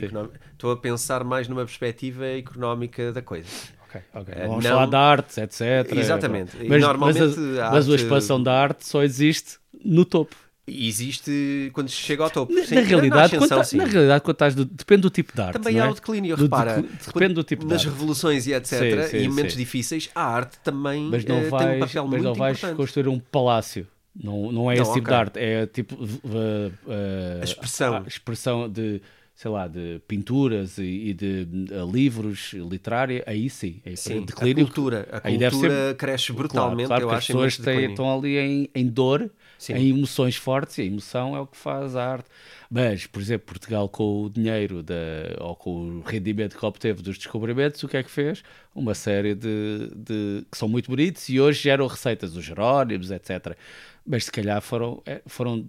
estou a pensar mais numa perspectiva económica da coisa. Okay, okay. Uh, Vamos não... falar de artes, etc. Exatamente. Mas, normalmente mas, a, mas a expansão da arte só existe no topo. Existe quando se chega ao topo. Na, sim, na realidade, na, ascensão, quando, na realidade, quando estás do, depende do tipo de arte. Também há é? o declínio, repara. De, depende do tipo de nas arte. revoluções e etc. Sim, sim, e em momentos difíceis, a arte também mas não vais, tem um papel mas muito não vais importante. construir um palácio. Não, não é Não, esse tipo ok. de arte. É tipo uh, uh, A expressão. a expressão de sei lá, de pinturas e, e de uh, livros, literária, aí sim. Aí Sim, declínio, a cultura, a aí deve cultura cresce brutalmente, claro, claro eu acho. as pessoas têm, estão ali em, em dor, Sim. em emoções fortes, e a emoção é o que faz a arte. Mas, por exemplo, Portugal com o dinheiro da, ou com o rendimento que obteve dos descobrimentos, o que é que fez? Uma série de, de que são muito bonitos e hoje geram receitas, os Jerónimos, etc. Mas se calhar foram, eh, foram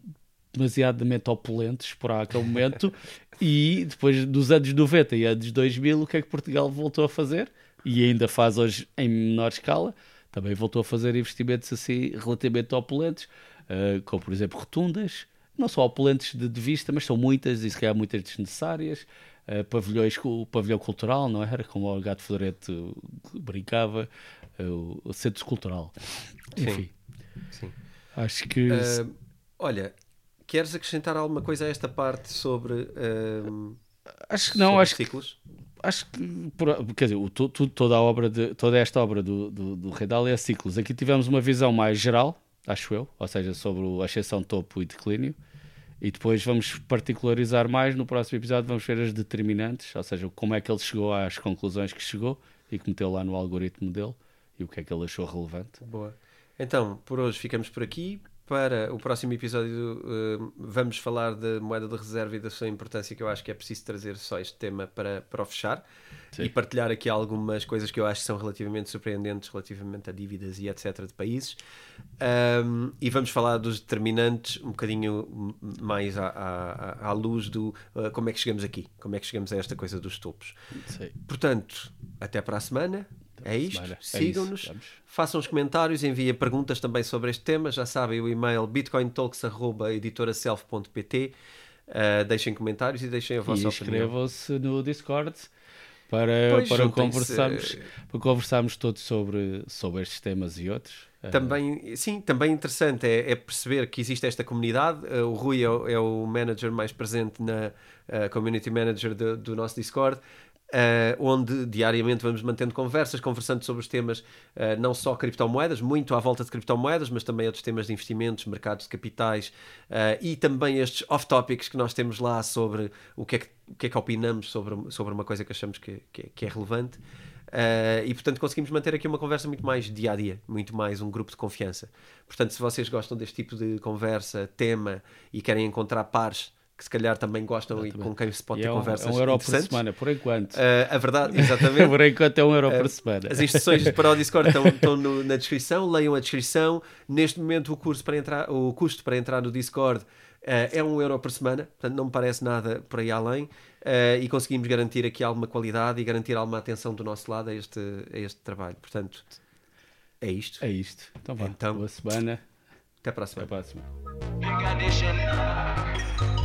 demasiadamente opulentes por aquele momento. E depois dos anos 90 e anos 2000 o que é que Portugal voltou a fazer? E ainda faz hoje em menor escala. Também voltou a fazer investimentos assim relativamente opulentos uh, como por exemplo rotundas. Não só opulentes de, de, vista mas são muitas e se calhar muitas desnecessárias. Uh, pavilhões, o pavilhão cultural não era? Como o gato Florete brincava uh, o centro cultural. Enfim. Sim. acho que Uh, olha, queres acrescentar alguma coisa a esta parte sobre, uh, acho que não sobre acho que acho que quer dizer, o, tu- toda a obra de toda esta obra do, do, do Rei é ciclos. Aqui tivemos uma visão mais geral, acho eu, ou seja, sobre o ascensão, topo e declínio. E depois vamos particularizar mais no próximo episódio, vamos ver as determinantes, ou seja, como é que ele chegou às conclusões que chegou e que meteu lá no algoritmo dele e o que é que ele achou relevante. Boa. Então, por hoje ficamos por aqui. Para o próximo episódio, uh, vamos falar da moeda de reserva e da sua importância, que eu acho que é preciso trazer só este tema para, para o fechar Sim. e partilhar aqui algumas coisas que eu acho que são relativamente surpreendentes relativamente a dívidas e etc. de países. Um, e vamos falar dos determinantes um bocadinho mais à, à, à luz do uh, como é que chegamos aqui, como é que chegamos a esta coisa dos topos. Sim. Portanto, até para a semana. É isto. É Sigam-nos. Façam os comentários, enviem perguntas também sobre este tema. Já sabem o e-mail bitcointalks.editoraself.pt. Uh, deixem comentários e deixem a vossa E opinião. inscrevam-se no Discord para, Pois, para, conversarmos, para conversarmos todos sobre, sobre estes temas e outros. Eh, Também, sim, também interessante é, é perceber que existe esta comunidade. Uh, o Rui é, o- é o manager mais presente na uh, community manager do, do nosso Discord. Uh, onde diariamente vamos mantendo conversas, conversando sobre os temas uh, não só criptomoedas, muito à volta de criptomoedas, mas também outros temas de investimentos, mercados de capitais uh, e também estes off-topics que nós temos lá sobre o que é que, que, é que opinamos sobre, sobre uma coisa que achamos que, que, é, que é relevante. e portanto conseguimos manter aqui uma conversa muito mais dia a dia, muito mais um grupo de confiança. Portanto, se vocês gostam deste tipo de conversa, tema e querem encontrar pares que se calhar também gostam exatamente. e com quem se pode e ter é um, conversas é um euro por semana, por enquanto. Uh, a verdade, exatamente. por enquanto é um euro uh, por semana. As instruções para o Discord estão, estão no, na descrição, leiam a descrição. Neste momento o, curso para entrar, o custo para entrar no Discord uh, é um euro por semana, portanto não me parece nada por aí além. e conseguimos garantir aqui alguma qualidade e garantir alguma atenção do nosso lado a este, a este trabalho. Portanto, é isto. É isto. Então vá. Então, Boa semana. Até para a semana. Até para a semana.